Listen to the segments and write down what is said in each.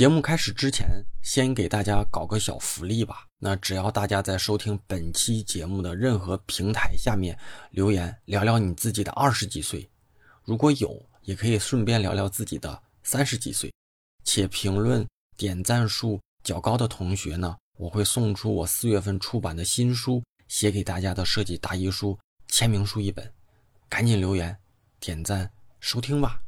节目开始之前，先给大家搞个小福利吧。那只要大家在收听本期节目的任何平台下面留言聊聊你自己的二十几岁，如果有，也可以顺便聊聊自己的三十几岁，且评论点赞数较高的同学呢，我会送出我四月份出版的新书写给大家的设计答疑书签名书一本。赶紧留言、点赞、收听吧！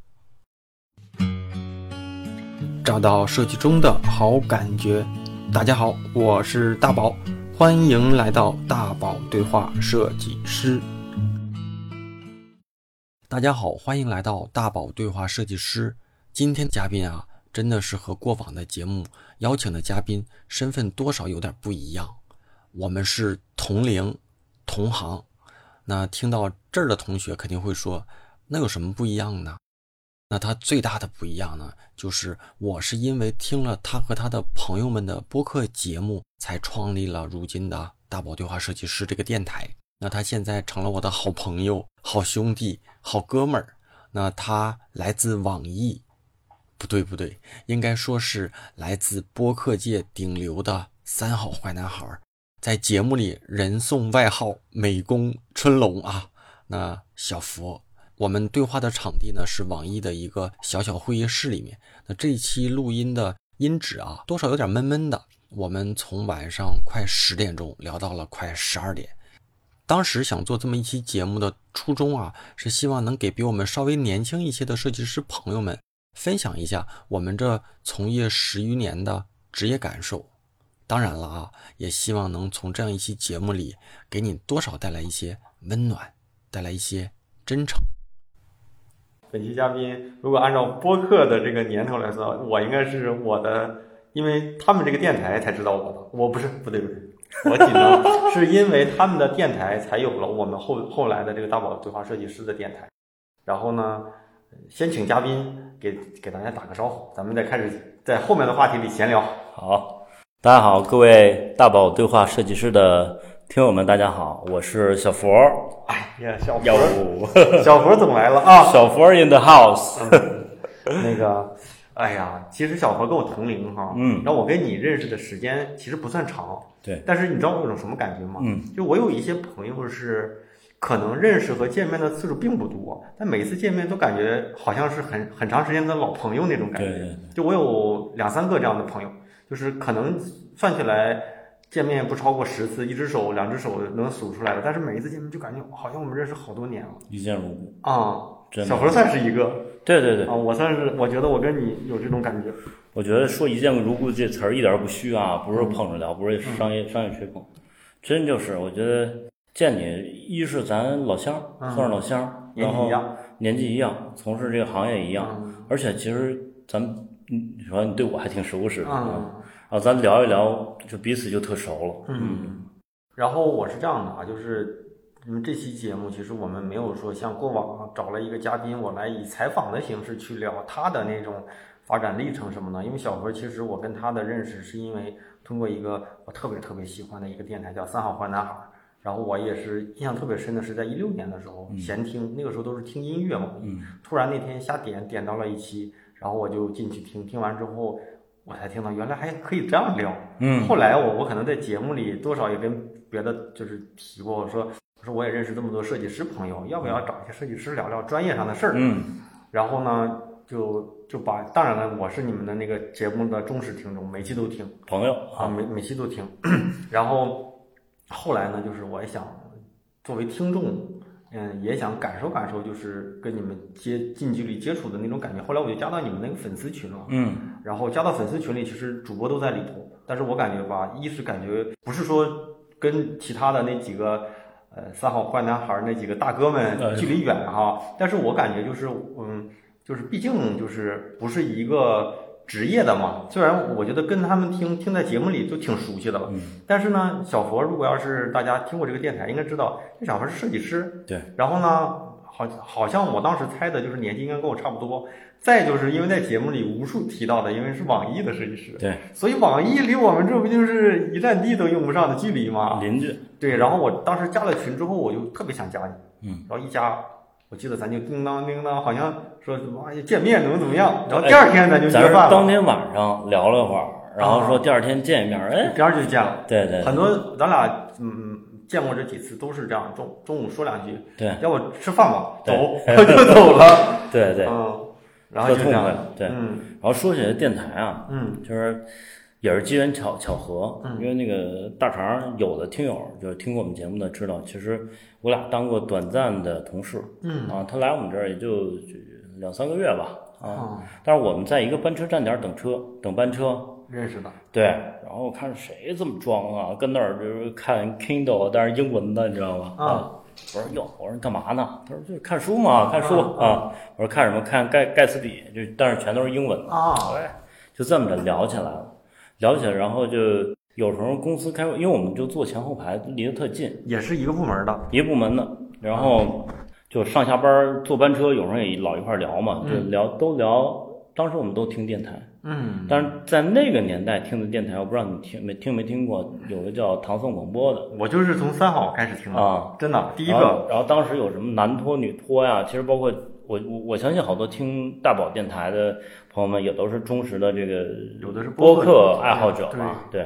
找到设计中的好感觉。大家好，我是大宝，欢迎来到大宝对话设计师。大家好，欢迎来到大宝对话设计师。今天嘉宾啊，真的是和过往的节目邀请的嘉宾身份多少有点不一样。我们是同龄、同行。那听到这儿的同学肯定会说，那有什么不一样呢？那他最大的不一样呢，就是我是因为听了他和他的朋友们的播客节目，才创立了如今的大宝对话设计师这个电台。那他现在成了我的好朋友、好兄弟、好哥们儿。那他来自网易，不对不对，应该说是来自播客界顶流的三好坏男孩。在节目里，人送外号“美工春龙”啊。那小佛，我们对话的场地呢是网易的一个小小会议室里面。那这一期录音的音质啊，多少有点闷闷的。我们从晚上快十点钟聊到了快十二点。当时想做这么一期节目的初衷啊，是希望能给比我们稍微年轻一些的设计师朋友们分享一下我们这从业十余年的职业感受。当然了啊，也希望能从这样一期节目里，给你多少带来一些温暖，带来一些真诚。本期嘉宾，如果按照播客的这个年头来说，我应该是我的，因为他们这个电台才知道我的，我不是，不对不对，我紧张，是因为他们的电台才有了我们后后来的这个大宝对话设计师的电台。然后呢，先请嘉宾给给大家打个招呼，咱们再开始在后面的话题里闲聊。好。大家好，各位大宝对话设计师的听友们，大家好，我是小佛。哎呀，小佛，小佛怎么来了啊？小佛 in the house。那个，哎呀，其实小佛跟我同龄哈，嗯，然后我跟你认识的时间其实不算长，对。但是你知道我有种什么感觉吗？嗯，就我有一些朋友是可能认识和见面的次数并不多，但每次见面都感觉好像是很很长时间的老朋友那种感觉。对。就我有两三个这样的朋友。就是可能算起来见面不超过十次，一只手、两只手能数出来的。但是每一次见面就感觉好像我们认识好多年了，一见如故啊！小何算是一个，对对对啊，我算是，我觉得我跟你有这种感觉。我觉得说“一见如故”这词儿一点不虚啊，不是捧着聊，不是商业商业吹捧，真就是我觉得见你，一是咱老乡，算是老乡，然后年纪一样，从事这个行业一样，而且其实咱你说你对我还挺熟识啊。啊，咱聊一聊，就彼此就特熟了。嗯，然后我是这样的啊，就是因为这期节目，其实我们没有说像过往找了一个嘉宾，我来以采访的形式去聊他的那种发展历程什么的。因为小何，其实我跟他的认识是因为通过一个我特别特别喜欢的一个电台叫《三好坏男孩》，然后我也是印象特别深的是在一六年的时候闲听，那个时候都是听音乐嘛，突然那天瞎点点到了一期，然后我就进去听，听完之后。我才听到原来还可以这样聊，嗯，后来我我可能在节目里多少也跟别的就是提过，我说我说我也认识这么多设计师朋友，要不要找一些设计师聊聊专业上的事儿？嗯，然后呢，就就把当然了，我是你们的那个节目的忠实听众，每期都听，朋友啊，每每期都听，然后后来呢，就是我也想作为听众。嗯，也想感受感受，就是跟你们接近距离接触的那种感觉。后来我就加到你们那个粉丝群了，嗯，然后加到粉丝群里，其实主播都在里头。但是我感觉吧，一是感觉不是说跟其他的那几个呃三好坏男孩那几个大哥们距离远哈，但是我感觉就是嗯，就是毕竟就是不是一个。职业的嘛，虽然我觉得跟他们听听在节目里都挺熟悉的了，嗯但是呢，小佛如果要是大家听过这个电台，应该知道这小佛是设计师。对，然后呢，好好像我当时猜的就是年纪应该跟我差不多。再就是因为在节目里无数提到的，因为是网易的设计师，对，所以网易离我们这不就是一站地都用不上的距离吗？邻居。对，然后我当时加了群之后，我就特别想加你，嗯，然后一加。我记得咱就叮当叮当，好像说什么见面怎么怎么样，然后第二天咱就约饭了。当天晚上聊了会儿，然后说第二天见一面，哎，第二就见了。对对，很多咱俩嗯见过这几次都是这样，中中午说两句，对，要不吃饭吧，走 就走了。对对，嗯，然后就这样，对，嗯，然后说起来电台啊，嗯，就是也是机缘巧巧合，嗯，因为那个大肠有的听友就是听过我们节目的知道，其实。我俩当过短暂的同事，嗯啊，他来我们这儿也就两三个月吧，啊，但是我们在一个班车站点等车，等班车认识的，对，然后看谁这么装啊，跟那儿就是看 Kindle，但是英文的，你知道吗？啊，我说哟，我说你干嘛呢？他说就是看书嘛，看书啊。我说看什么？看盖盖茨比，就但是全都是英文的啊。对，就这么着聊起来了，聊起来，然后就。有时候公司开会，因为我们就坐前后排，离得特近，也是一个部门的，一个部门的。然后就上下班坐班车，有时候也老一块聊嘛，就聊都聊。当时我们都听电台，嗯，但是在那个年代听的电台，我不知道你听没听没听过，有个叫唐宋广播的。我就是从三好开始听的啊，真的第一个。然后当时有什么男托女托呀？其实包括我我我相信好多听大宝电台的朋友们也都是忠实的这个有的是播客爱好者嘛，对。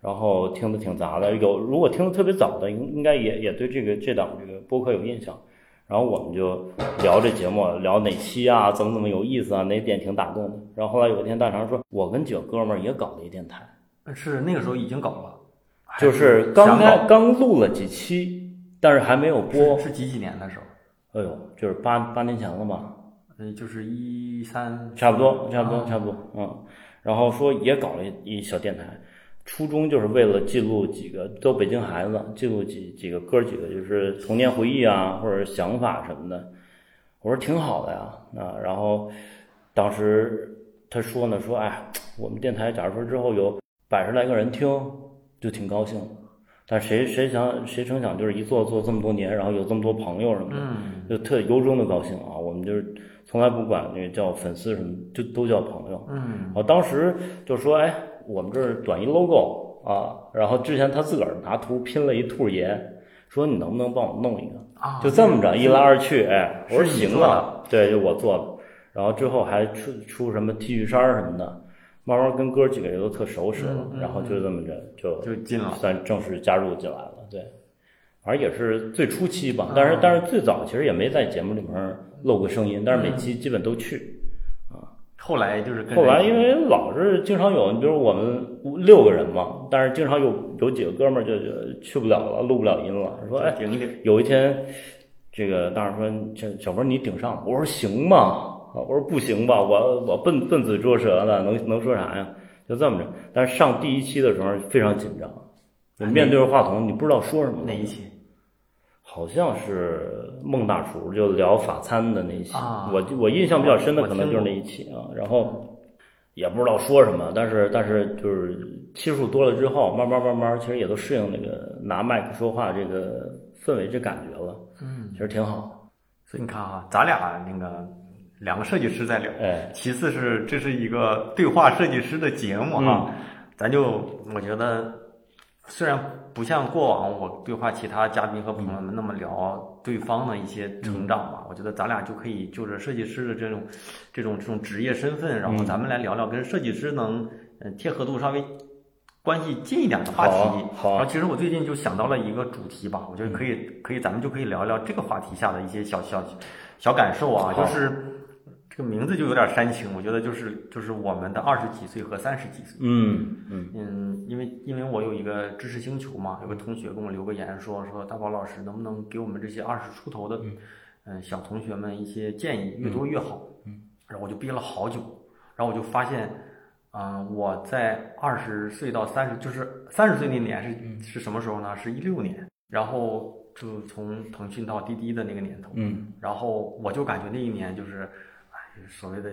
然后听的挺杂的，有如果听的特别早的，应应该也也对这个这档这个播客有印象。然后我们就聊这节目，聊哪期啊，怎么怎么有意思啊，哪点挺打动的。然后后来有一天大肠说，我跟几个哥们儿也搞了一电台，是那个时候已经搞了，就是刚开刚录了几期，但是还没有播。是几几年的时候？哎呦，就是八八年前了吧？嗯，就是一三，差不多，差不多，差不多，嗯。然后说也搞了一小电台。初衷就是为了记录几个都北京孩子，记录几几个哥几个就是童年回忆啊，或者想法什么的。我说挺好的呀，啊，然后当时他说呢，说哎，我们电台假如说之后有百十来个人听，就挺高兴。但谁谁想谁成想就是一做做这么多年，然后有这么多朋友什么的，就特由衷的高兴啊。我们就是从来不管那个叫粉丝什么，就都叫朋友。嗯，我当时就说哎。我们这儿短一 logo 啊，然后之前他自个儿拿图拼了一兔爷，说你能不能帮我弄一个？啊，就这么着一来二去，哎，我说行啊，对，就我做的。然后之后还出出什么 T 恤衫什么的，慢慢跟哥几个人都特熟识了，然后就这么着就就进了，算正式加入进来了。对，反正也是最初期吧，但是但是最早其实也没在节目里面露过声音，但是每期基本都去。后来就是后来，因为老是经常有，你比如我们六个人嘛，但是经常有有几个哥们儿就就去不了了，录不了音了。说哎，有一天，这个当时说小小文你顶上，我说行吗？我说不行吧，我我笨笨嘴拙舌的，能能说啥呀？就这么着。但是上第一期的时候非常紧张，面对着话筒，你不知道说什么。哪一期？好像是孟大厨就聊法餐的那一期，我我印象比较深的可能就是那一期啊。然后也不知道说什么，但是但是就是期数多了之后，慢慢慢慢，其实也都适应那个拿麦克说话这个氛围这感觉了。嗯，其实挺好。所以你看啊，咱俩那个两个设计师在聊，哎，其次是这是一个对话设计师的节目哈，咱就我觉得虽然。不像过往我对话其他嘉宾和朋友们那么聊对方的一些成长吧，我觉得咱俩就可以就着设计师的这种这种这种职业身份，然后咱们来聊聊跟设计师能嗯贴合度稍微关系近一点的话题。好，然后其实我最近就想到了一个主题吧，我觉得可以可以咱们就可以聊聊这个话题下的一些小小小感受啊，就是。这个名字就有点煽情，我觉得就是就是我们的二十几岁和三十几岁。嗯嗯嗯，因为因为我有一个知识星球嘛，有个同学给我留个言说说大宝老师能不能给我们这些二十出头的嗯小同学们一些建议，越多越好。嗯，然后我就憋了好久，然后我就发现，嗯，我在二十岁到三十，就是三十岁那年是是什么时候呢？是一六年，然后就从腾讯到滴滴的那个年头。嗯，然后我就感觉那一年就是。所谓的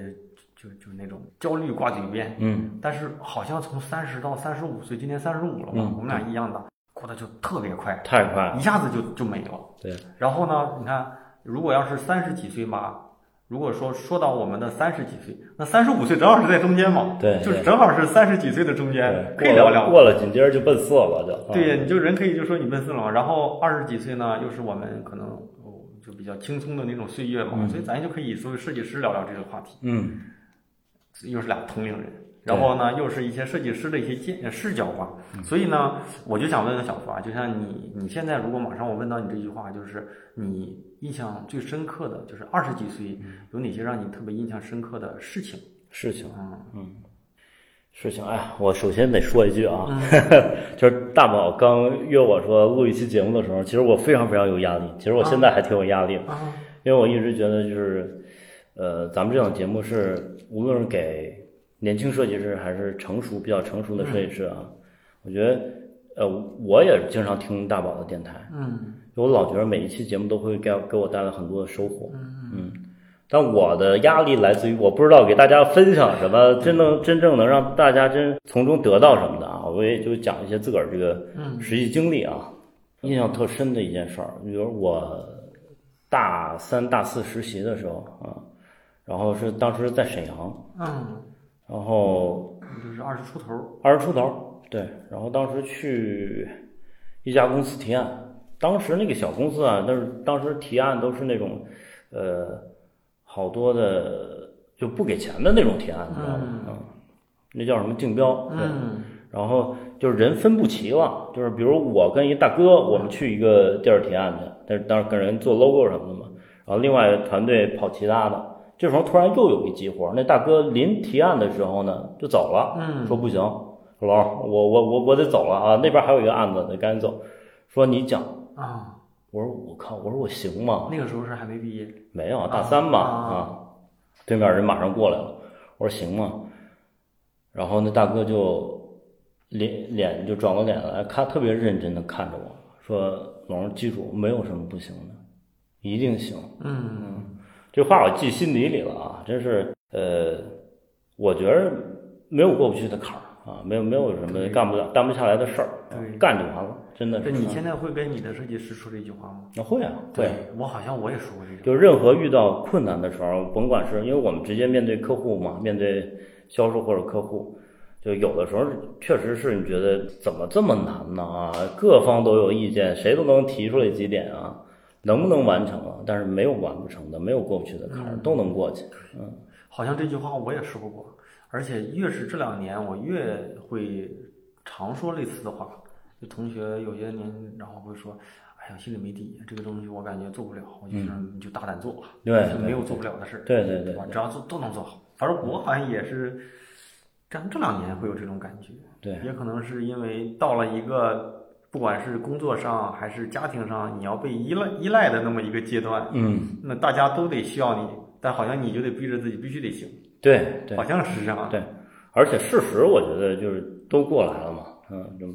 就就那种焦虑挂嘴边，嗯，但是好像从三十到三十五岁，今年三十五了嘛，我们俩一样大，过得就特别快，太快，一下子就就没了。对。然后呢，你看，如果要是三十几岁嘛，如果说说到我们的三十几岁，那三十五岁正好是在中间嘛，对，就是正好是三十几岁的中间，可以聊聊。过了紧接着就奔四了，就。对，你就人可以就说你奔四了嘛。然后二十几岁呢，又是我们可能。就比较轻松的那种岁月嘛，所以咱就可以作为设计师聊聊这个话题。嗯，又是俩同龄人，然后呢，又是一些设计师的一些见视角吧。所以呢，我就想问问小福啊，就像你你现在如果马上我问到你这句话，就是你印象最深刻的就是二十几岁有哪些让你特别印象深刻的事情？事情，嗯嗯。事情，哎，我首先得说一句啊，就是大宝刚约我说录一期节目的时候，其实我非常非常有压力。其实我现在还挺有压力的，因为我一直觉得就是，呃，咱们这档节目是无论是给年轻设计师还是成熟比较成熟的设计师啊，我觉得，呃，我也经常听大宝的电台，嗯，我老觉得每一期节目都会给给我带来很多的收获，嗯。但我的压力来自于我不知道给大家分享什么，真能真正能让大家真从中得到什么的啊！我也就讲一些自个儿这个实际经历啊。印象特深的一件事儿，比如我大三大四实习的时候啊，然后是当时在沈阳，嗯，然后就是二十出头，二十出头，对，然后当时去一家公司提案，当时那个小公司啊，但是当时提案都是那种呃。好多的就不给钱的那种提案，你知道吗？嗯，那叫什么竞标？嗯，然后就是人分不齐了，就是比如我跟一大哥，我们去一个地儿提案去，但是当时跟人做 logo 什么的嘛。然后另外团队跑其他的，这时候突然又有一急活，那大哥临提案的时候呢就走了，嗯，说不行，老我我我我得走了啊，那边还有一个案子得赶紧走，说你讲啊。我说我靠，我说我行吗？那个时候是还没毕业，没有大三吧啊。对面人马上过来了，我说行吗？然后那大哥就脸脸就转过脸来看，特别认真的看着我说：“龙，记住，没有什么不行的，一定行。”嗯嗯，这话我记心底里了啊，真是呃，我觉得没有过不去的坎儿。啊，没有没有什么干不了、干不下来的事儿，干就完了，真的。是。你现在会跟你的设计师说这句话吗？那会啊，会我好像我也说过这句。就任何遇到困难的时候，甭管是因为我们直接面对客户嘛，面对销售或者客户，就有的时候确实是你觉得怎么这么难呢？啊，各方都有意见，谁都能提出来几点啊，能不能完成啊？但是没有完不成的，没有过不去的坎儿，都能过去。嗯，好像这句话我也说过。而且越是这两年，我越会常说类似的话。就同学有些年，然后会说：“哎呀，心里没底，这个东西我感觉做不了。”我就说：“你就大胆做吧，对，没有做不了的事。”对对对，只要做都能做好。反正我好像也是，这这两年会有这种感觉。对，也可能是因为到了一个不管是工作上还是家庭上，你要被依赖依赖的那么一个阶段。嗯，那大家都得需要你，但好像你就得逼着自己必须得行。对对，好像是这样。对，而且事实我觉得就是都过来了嘛，嗯，就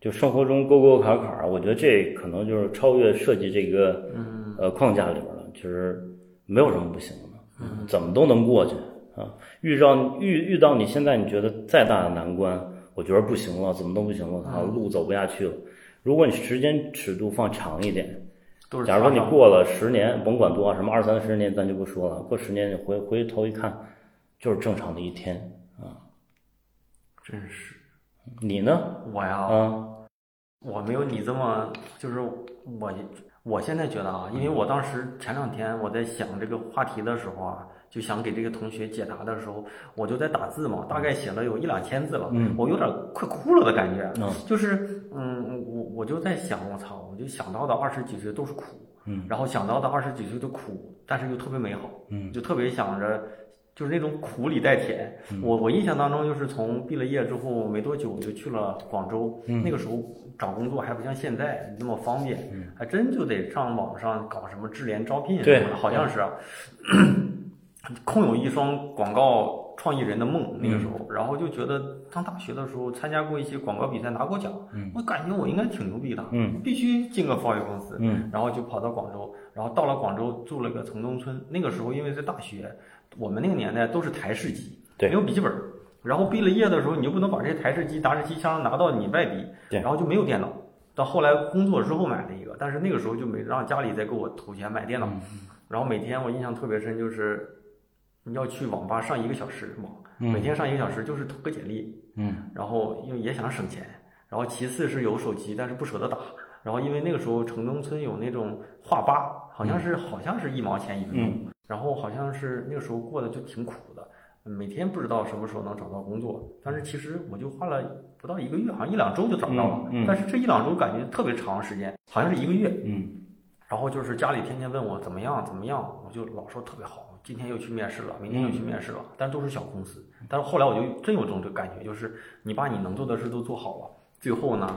就生活中沟沟坎坎，我觉得这可能就是超越设计这个嗯呃框架里边了。其实没有什么不行的，嗯，怎么都能过去啊。遇到遇遇到你现在你觉得再大的难关，我觉得不行了，怎么都不行了，啊，路走不下去了。如果你时间尺度放长一点，假如说你过了十年，甭管多什么二三十年，咱就不说了。过十年你回回头一看。就是正常的一天啊，真是。你呢？我呀，嗯，我没有你这么，就是我，我现在觉得啊，因为我当时前两天我在想这个话题的时候啊，就想给这个同学解答的时候，我就在打字嘛，大概写了有一两千字了，嗯，我有点快哭了的感觉，嗯，就是，嗯，我我就在想，我操，我就想到的二十几岁都是苦，嗯，然后想到的二十几岁的苦，但是又特别美好，嗯，就特别想着。就是那种苦里带甜。我我印象当中，就是从毕了业之后没多久，我就去了广州。那个时候找工作还不像现在那么方便，还真就得上网上搞什么智联招聘什么的，好像是。空有一双广告创意人的梦，那个时候，然后就觉得上大学的时候参加过一些广告比赛，拿过奖。我感觉我应该挺牛逼的，必须进个贸易公司。然后就跑到广州，然后到了广州住了个城中村。那个时候因为在大学。我们那个年代都是台式机，没有笔记本。然后毕了业的时候，你就不能把这些台式机、达式机箱拿到你外地，然后就没有电脑。到后来工作之后买了一个，但是那个时候就没让家里再给我投钱买电脑。然后每天我印象特别深，就是你要去网吧上一个小时网，每天上一个小时就是投个简历。嗯。然后因为也想省钱，然后其次是有手机，但是不舍得打。然后因为那个时候城中村有那种话吧。好像是好像是一毛钱一分钟，然后好像是那个时候过得就挺苦的，每天不知道什么时候能找到工作，但是其实我就花了不到一个月，好像一两周就找到了，但是这一两周感觉特别长时间，好像是一个月，嗯，然后就是家里天天问我怎么样怎么样，我就老说特别好，今天又去面试了，明天又去面试了，但都是小公司，但是后来我就真有这种感觉，就是你把你能做的事都做好了，最后呢。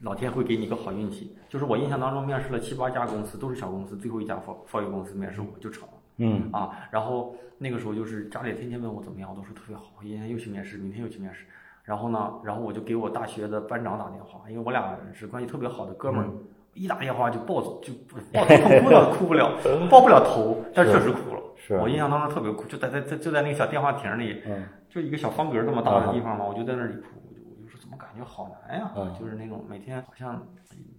老天会给你一个好运气，就是我印象当中面试了七八家公司，都是小公司，最后一家创创业公司面试我就成了。嗯啊，然后那个时候就是家里天天问我怎么样，我都说特别好，今天又去面试，明天又去面试。然后呢，然后我就给我大学的班长打电话，因为我俩是关系特别好的哥们儿，一打电话就暴走，就抱头痛哭了 哭不了，抱不了头，但确实哭了。是我印象当中特别哭，就在在在就在那个小电话亭里，就一个小方格这么大的地方嘛，我就在那里哭。感觉好难呀，就是那种每天好像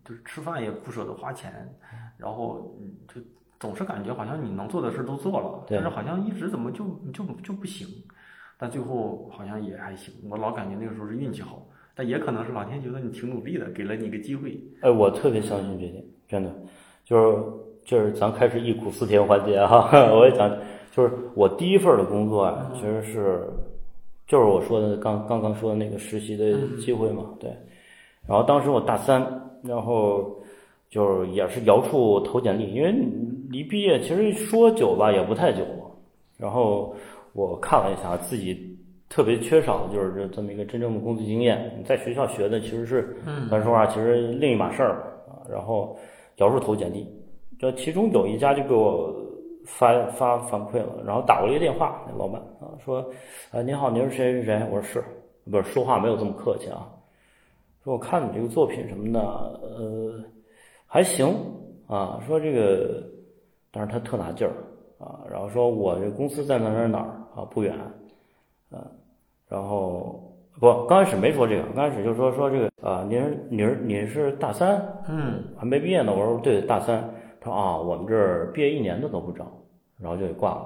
就是吃饭也不舍得花钱，然后就总是感觉好像你能做的事都做了，但是好像一直怎么就就就不行，但最后好像也还行。我老感觉那个时候是运气好，但也可能是老天觉得你挺努力的，给了你个机会。哎，我特别相信这点，真的，就是就是咱开始忆苦思甜环节哈，我也讲，就是我第一份的工作啊，其实是。就是我说的刚刚刚说的那个实习的机会嘛，对。然后当时我大三，然后就是也是摇处投简历，因为离毕业其实说久吧也不太久。然后我看了一下，自己特别缺少的就是这这么一个真正的工作经验。在学校学的其实是，咱说话其实另一码事儿啊。然后摇处投简历，这其中有一家就给我。发发反馈了，然后打过一个电话，那老板啊说，啊您好，您是谁谁谁？我说是，不是说话没有这么客气啊。说我看你这个作品什么的，呃，还行啊。说这个，但是他特拿劲儿啊。然后说我这公司在哪哪哪儿啊，不远，啊，然后不，刚开始没说这个，刚开始就说说这个啊，您您您是大三，嗯，还没毕业呢。我说对，大三。他说啊，我们这儿毕业一年的都不招。然后就给挂了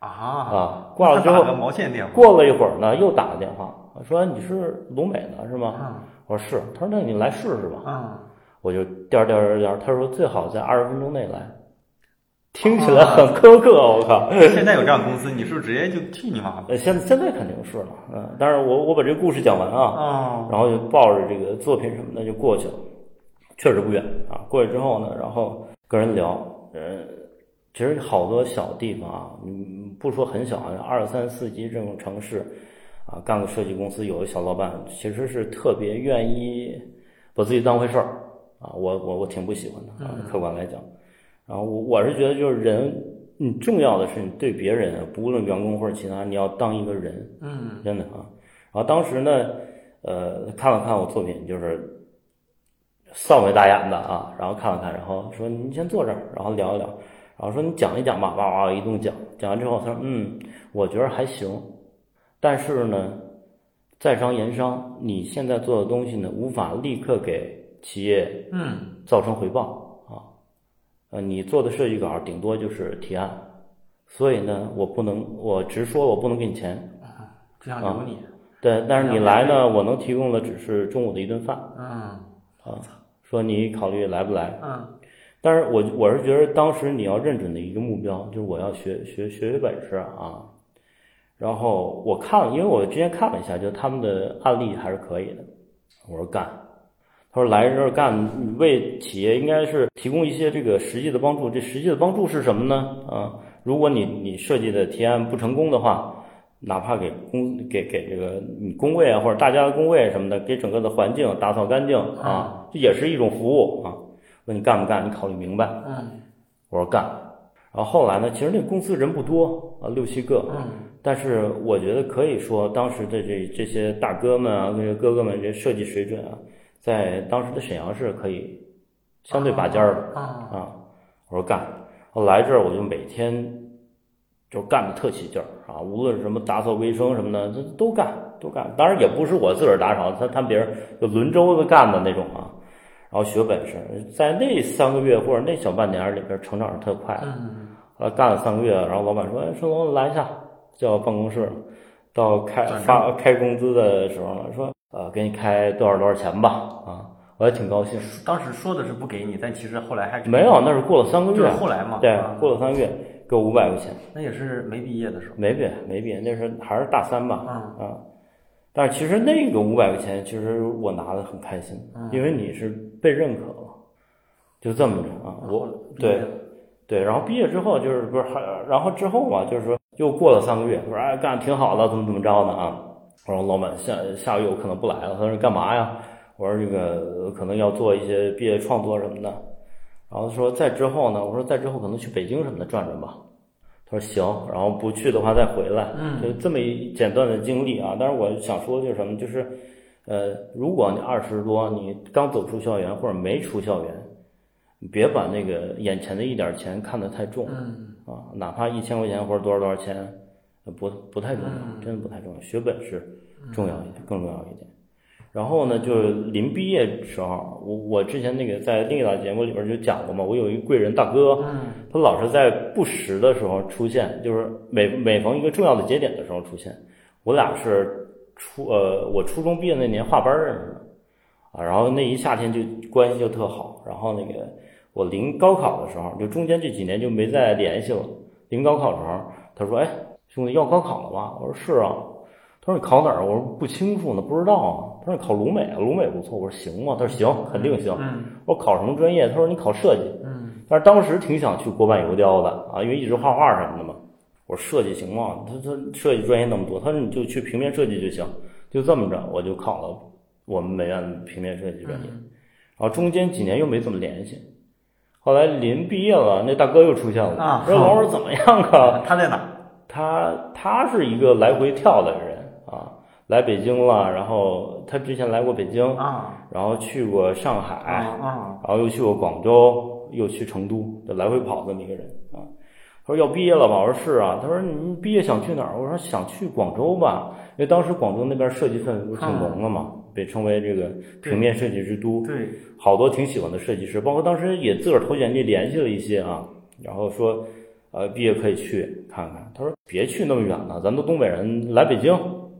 啊啊！挂了之后，毛线电话。过了一会儿呢，又打个电话，说你是鲁美的是吗？我说是。他说那你来试试吧。嗯，我就颠颠颠颠。他说最好在二十分钟内来。听起来很苛刻，我靠！现在有这样公司，你是不是直接就替你妈？呃，现现在肯定是了，嗯。但是我我把这个故事讲完啊，然后就抱着这个作品什么的就过去了，确实不远啊。过去之后呢，然后跟人聊，呃。其实好多小地方啊，嗯，不说很小，二三四级这种城市，啊，干个设计公司，有的小老板其实是特别愿意把自己当回事儿啊。我我我挺不喜欢的啊，客观来讲。然后我我是觉得，就是人，你重要的是你对别人，不论员工或者其他，你要当一个人，嗯，真的啊。然后当时呢，呃，看了看我作品，就是扫眉大眼的啊，然后看了看，然后说你先坐这儿，然后聊一聊。然后说你讲一讲吧，哇哇一顿讲，讲完之后他说嗯，我觉得还行，但是呢，在商言商，你现在做的东西呢，无法立刻给企业嗯。造成回报啊，呃，你做的设计稿顶多就是提案，所以呢，我不能，我直说我不能给你钱。啊，这样留你，对，但是你来呢，我能提供的只是中午的一顿饭，嗯。啊，说你考虑来不来，嗯。但是我我是觉得当时你要认准的一个目标就是我要学学学学本事啊，然后我看了，因为我之前看了一下，就他们的案例还是可以的。我说干，他说来这儿干，为企业应该是提供一些这个实际的帮助。这实际的帮助是什么呢？啊，如果你你设计的提案不成功的话，哪怕给工给给这个你工位啊或者大家的工位什么的，给整个的环境打扫干净啊，这也是一种服务啊。问你干不干？你考虑明白。嗯，我说干。然后后来呢？其实那公司人不多啊，六七个。嗯，但是我觉得可以说，当时的这这些大哥们啊，这些哥哥们，这设计水准啊，在当时的沈阳市可以相对拔尖儿的啊。我说干。我来这儿，我就每天就干的特起劲儿啊，无论什么打扫卫生什么的，这都干都干。当然也不是我自个儿打扫，他他别人就轮周子干的那种啊。然后学本事，在那三个月或者那小半年里边，成长是特快。嗯，后来干了三个月，然后老板说：“哎，顺龙来一下，叫办公室，到开发开工资的时候了，说呃，给你开多少多少钱吧。”啊，我还挺高兴。当时说的是不给你，但其实后来还没有，那是过了三个月，后来嘛，对，过了三个月给我五百块钱。那也是没毕业的时候，没毕业，没毕业，那时候还是大三吧，嗯啊。但是其实那个五百块钱，其实我拿的很开心，因为你是被认可了，就这么着啊。我对对，然后毕业之后就是不是还，然后之后嘛，就是说又过了三个月，我说哎干挺好的，怎么怎么着呢啊？我说老板下下个月我可能不来了，他说干嘛呀？我说这个可能要做一些毕业创作什么的，然后说再之后呢，我说再之后可能去北京什么的转转吧。他说行，然后不去的话再回来，就这么一简短的经历啊。但是我想说的就是什么，就是，呃，如果你二十多，你刚走出校园或者没出校园，你别把那个眼前的一点钱看得太重，啊，哪怕一千块钱或者多少多少钱，不不太重要，真的不太重要，学本事重要一点，更重要一点。然后呢，就是临毕业时候，我我之前那个在另一档节目里边就讲过嘛，我有一贵人大哥，他老是在不时的时候出现，就是每每逢一个重要的节点的时候出现。我俩是初呃，我初中毕业那年画班认识的，啊，然后那一夏天就关系就特好。然后那个我临高考的时候，就中间这几年就没再联系了。临高考的时候，他说：“哎，兄弟要高考了吧？”我说：“是啊。”他说你考哪儿？我说不清楚呢，不知道啊。他说你考鲁美啊，鲁美不错。我说行吗？他说行，肯定行。我说考什么专业？他说你考设计。但是当时挺想去国版油雕的啊，因为一直画画什么的嘛。我说设计行吗？他他设计专业那么多，他说你就去平面设计就行。就这么着，我就考了我们美院平面设计专业。然后中间几年又没怎么联系。后来临毕业了，那大哥又出现了。啊说王师怎么样啊？他在哪？他他是一个来回跳的人。啊，来北京了，然后他之前来过北京啊，然后去过上海啊，然后又去过广州，又去成都，就来回跑这么一个人啊。他说要毕业了吧？我说是啊。他说你毕业想去哪儿？我说想去广州吧，因为当时广州那边设计氛围不是挺浓的嘛，被称为这个平面设计之都，对，好多挺喜欢的设计师，包括当时也自个儿投简历联系了一些啊，然后说呃毕业可以去看看。他说别去那么远了，咱都东北人，来北京。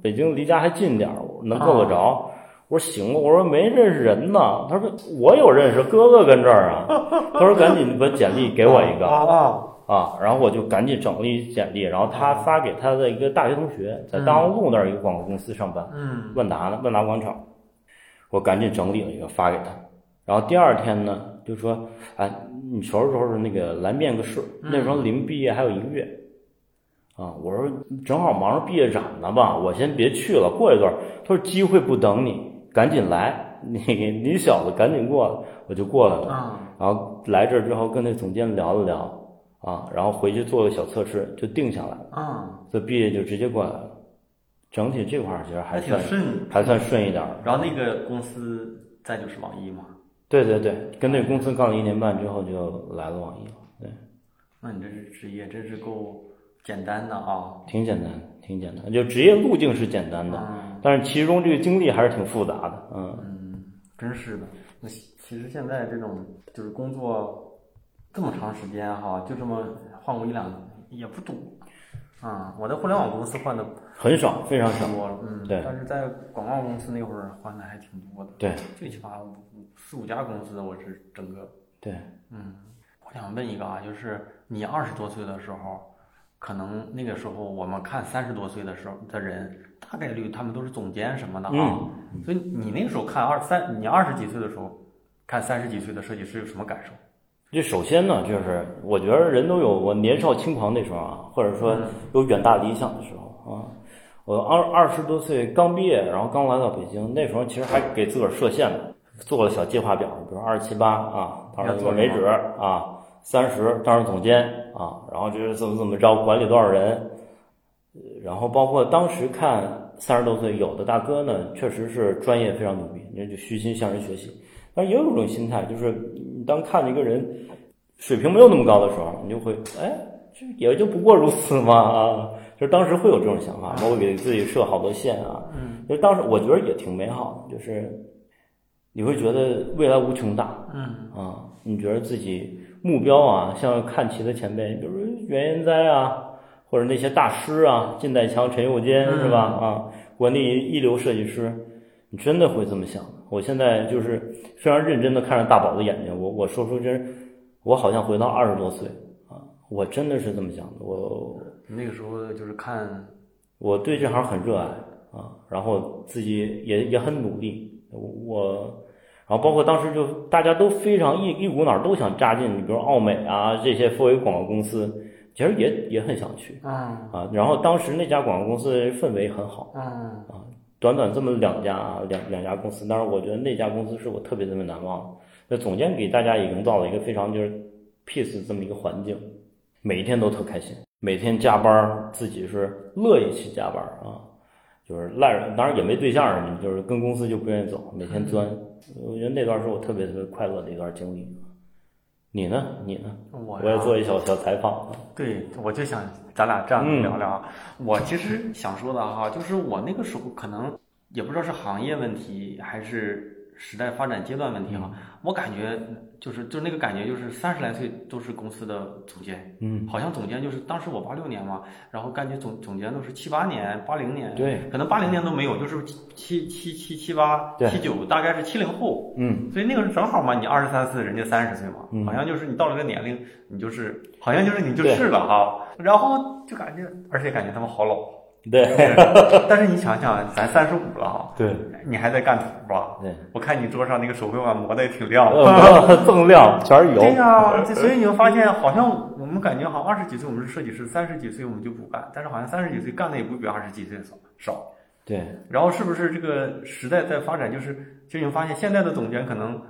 北京离家还近点儿，能够得着。我说行我说没认识人呢。他说我有认识哥哥跟这儿啊。他说赶紧把简历给我一个啊啊，然后我就赶紧整了一简历，然后他发给他的一个大学同学，在大望路那儿一个广告公司上班，嗯，万达呢，万达广场。我赶紧整理了一个发给他，然后第二天呢就说，哎，你收拾收拾那个来面个试。那时候临毕业还有一个月。啊，我说正好忙着毕业展呢吧，我先别去了，过一段。他说机会不等你，赶紧来，你你小子赶紧过来，我就过来了。然后来这儿之后跟那总监聊了聊，啊，然后回去做个小测试就定下来了。啊，这毕业就直接过来了，整体这块儿其实还算顺，还算顺一点。然后那个公司再就是网易嘛。对对对，跟那公司干了一年半之后就来了网易了。对，那你这是职业真是够。简单的啊，挺简单，挺简单，就职业路径是简单的，但是其中这个经历还是挺复杂的，嗯。嗯，真是的。那其实现在这种就是工作这么长时间哈，就这么换过一两也不多，啊，我在互联网公司换的很少，非常少，多了，嗯，对。但是在广告公司那会儿换的还挺多的，对，最起码四五家公司我是整个，对，嗯，我想问一个啊，就是你二十多岁的时候。可能那个时候我们看三十多岁的时候的人，大概率他们都是总监什么的啊。所以你那个时候看二三，你二十几岁的时候看三十几岁的设计师有什么感受？这首先呢，就是我觉得人都有我年少轻狂那时候啊，或者说有远大理想的时候啊。我二二十多岁刚毕业，然后刚来到北京，那时候其实还给自个儿设限呢，做了小计划表，比如二十七八啊，到时做没纸啊。三十当上总监啊，然后就是怎么怎么着管理多少人，然后包括当时看三十多岁有的大哥呢，确实是专业非常牛逼，你就虚心向人学习。但也有一种心态，就是你当看着一个人水平没有那么高的时候，你就会哎，就也就不过如此嘛啊，就是当时会有这种想法，包括给自己设好多线啊。嗯，就当时我觉得也挺美好的，就是你会觉得未来无穷大。嗯啊，你觉得自己。目标啊，像看齐的前辈，比如袁研哉啊，或者那些大师啊，靳代强、陈幼坚是吧？啊，国内一流设计师，你真的会这么想。我现在就是非常认真的看着大宝的眼睛，我我说出真，我好像回到二十多岁啊，我真的是这么想的。我那个时候就是看，我对这行很热爱啊，然后自己也也很努力，我。然后包括当时就大家都非常一一股脑都想扎进，你比如奥美啊这些富维广告公司，其实也也很想去啊啊。然后当时那家广告公司氛围很好啊啊，短短这么两家两两家公司，但是我觉得那家公司是我特别特别难忘。那总监给大家也营造了一个非常就是 peace 这么一个环境，每一天都特开心，每天加班自己是乐意去加班啊。就是赖着，当然也没对象什么，就是跟公司就不愿意走，每天钻。我觉得那段是我特别特别快乐的一段经历。你呢？你呢？我我也做一小小采访。对，我就想咱俩这样聊聊。我其实想说的哈，就是我那个时候可能也不知道是行业问题还是。时代发展阶段问题哈，我感觉就是就那个感觉就是三十来岁都是公司的总监，嗯，好像总监就是当时我八六年嘛，然后感觉总总监都是七八年、八零年，对，可能八零年都没有，就是七七七七八、七九，大概是七零后，嗯，所以那个正好嘛，你二十三四，人家三十岁嘛，好像就是你到了个年龄，你就是好像就是你就是了哈，然后就感觉，而且感觉他们好老。对，但是你想想，咱三十五了哈，对，你还在干图吧？对，我看你桌上那个手绘板磨的也挺亮，锃亮，全是油。对呀，所以你会发现，好像我们感觉好像二十几岁我们是设计师，三十几岁我们就不干，但是好像三十几岁干的也不比二十几岁少少。对，然后是不是这个时代在发展？就是就你发现现在的总监可能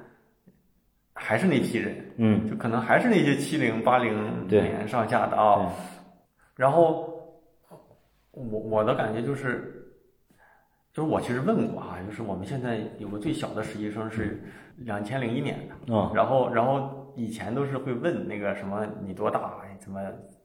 还是那批人，嗯，就可能还是那些七零八零年上下的啊，然后。我我的感觉就是，就是我其实问过哈，就是我们现在有个最小的实习生是两千零一年的，然后然后以前都是会问那个什么你多大，怎么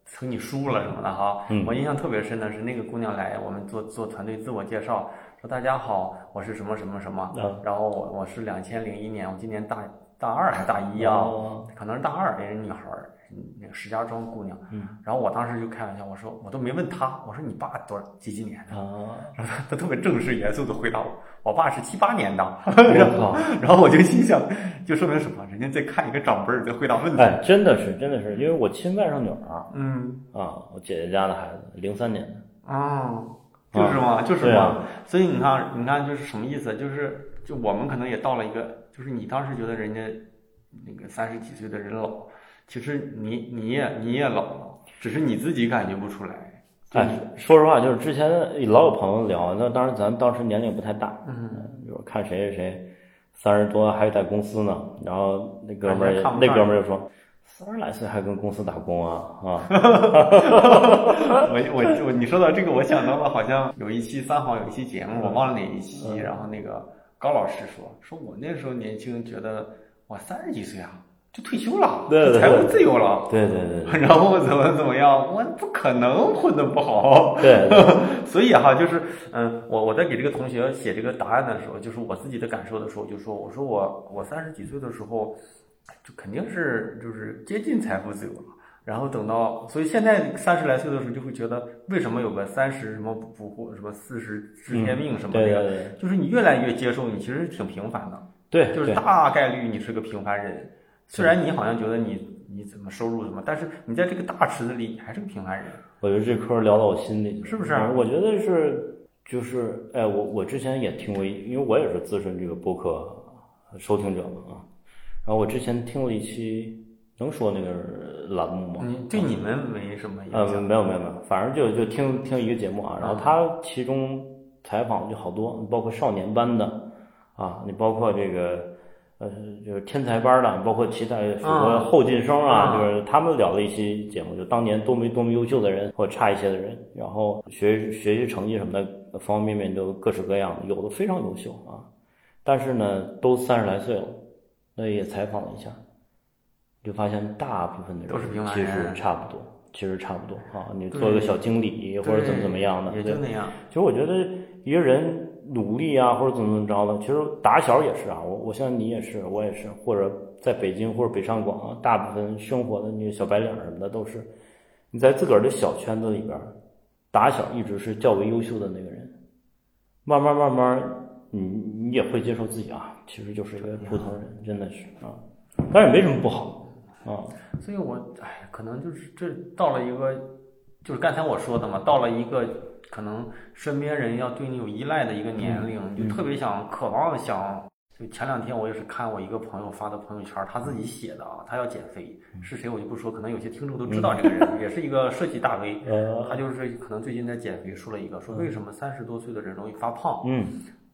成你叔了什么的哈。我印象特别深的是那个姑娘来我们做做团队自我介绍，说大家好，我是什么什么什么，嗯然后我我是两千零一年，我今年大大二还是大一啊？可能是大二，人女孩儿。那个石家庄姑娘，嗯，然后我当时就开玩笑，我说我都没问她，我说你爸多少几几年的？啊，然后他特别正式严肃的回答我，我爸是七八年的。然后，然后我就心想，就说明什么？人家在看一个长辈在回答问题。哎，真的是，真的是，因为我亲外甥女儿，嗯，啊，我姐姐家的孩子，零三年的。哦，就是嘛，就是嘛。所以你看，你看，就是什么意思？就是，就我们可能也到了一个，就是你当时觉得人家那个三十几岁的人老。其实你你也你也老了，只是你自己感觉不出来。哎，说实话，就是之前老有朋友聊，那当然咱当时年龄也不太大，嗯，就是看谁谁谁三十多还在公司呢，然后那哥们儿那哥们儿就说三十来岁还跟公司打工啊啊！我我我你说到这个，我想到了，好像有一期三好有一期节目，我忘了哪一期，然后那个高老师说，说我那时候年轻，觉得我三十几岁啊。就退休了，对财务自由了，对对对，然后怎么怎么样，我不可能混得不好，对，所以哈，就是嗯，我我在给这个同学写这个答案的时候，就是我自己的感受的时候，就说我说我我三十几岁的时候，就肯定是就是接近财富自由了，然后等到，所以现在三十来岁的时候就会觉得，为什么有个三十什么不惑什么四十知天命什么的，就是你越来越接受你其实挺平凡的，对，就是大概率你是个平凡人。虽然你好像觉得你你怎么收入怎么，但是你在这个大池子里你还是个平凡人。我觉得这嗑聊到我心里，是不是？我觉得是，就是哎，我我之前也听过，因为我也是资深这个播客收听者嘛啊。然后我之前听了一期，能说那个栏目吗？你对你们没什么影响？没有没有没有，反正就就听听一个节目啊。然后他其中采访就好多，包括少年班的啊，你包括这个。呃，就是天才班的，包括其他什么后进生啊，就是他们聊了一期节目，就当年多么多么优秀的人或者差一些的人，然后学学习成绩什么的方方面面都各式各样，有的非常优秀啊，但是呢，都三十来岁了，那也采访了一下，就发现大部分的人其实差不多，其实差不多啊，你做个小经理或者怎么怎么样的，也就那样。其实我觉得一个人。努力啊，或者怎么怎么着的，其实打小也是啊。我我相信你也是，我也是，或者在北京或者北上广，大部分生活的那些小白领什么的，都是你在自个儿的小圈子里边，打小一直是较为优秀的那个人。慢慢慢慢，你你也会接受自己啊，其实就是一个普通人，真的是啊，但是也没什么不好啊。所以我哎，可能就是这到了一个，就是刚才我说的嘛，到了一个可能身边人要对你有依赖的一个年龄，你就特别想渴望想。就前两天我也是看我一个朋友发的朋友圈，他自己写的啊，他要减肥，是谁我就不说，可能有些听众都知道这个人，也是一个设计大 V，他就是可能最近在减肥，说了一个说为什么三十多岁的人容易发胖，嗯，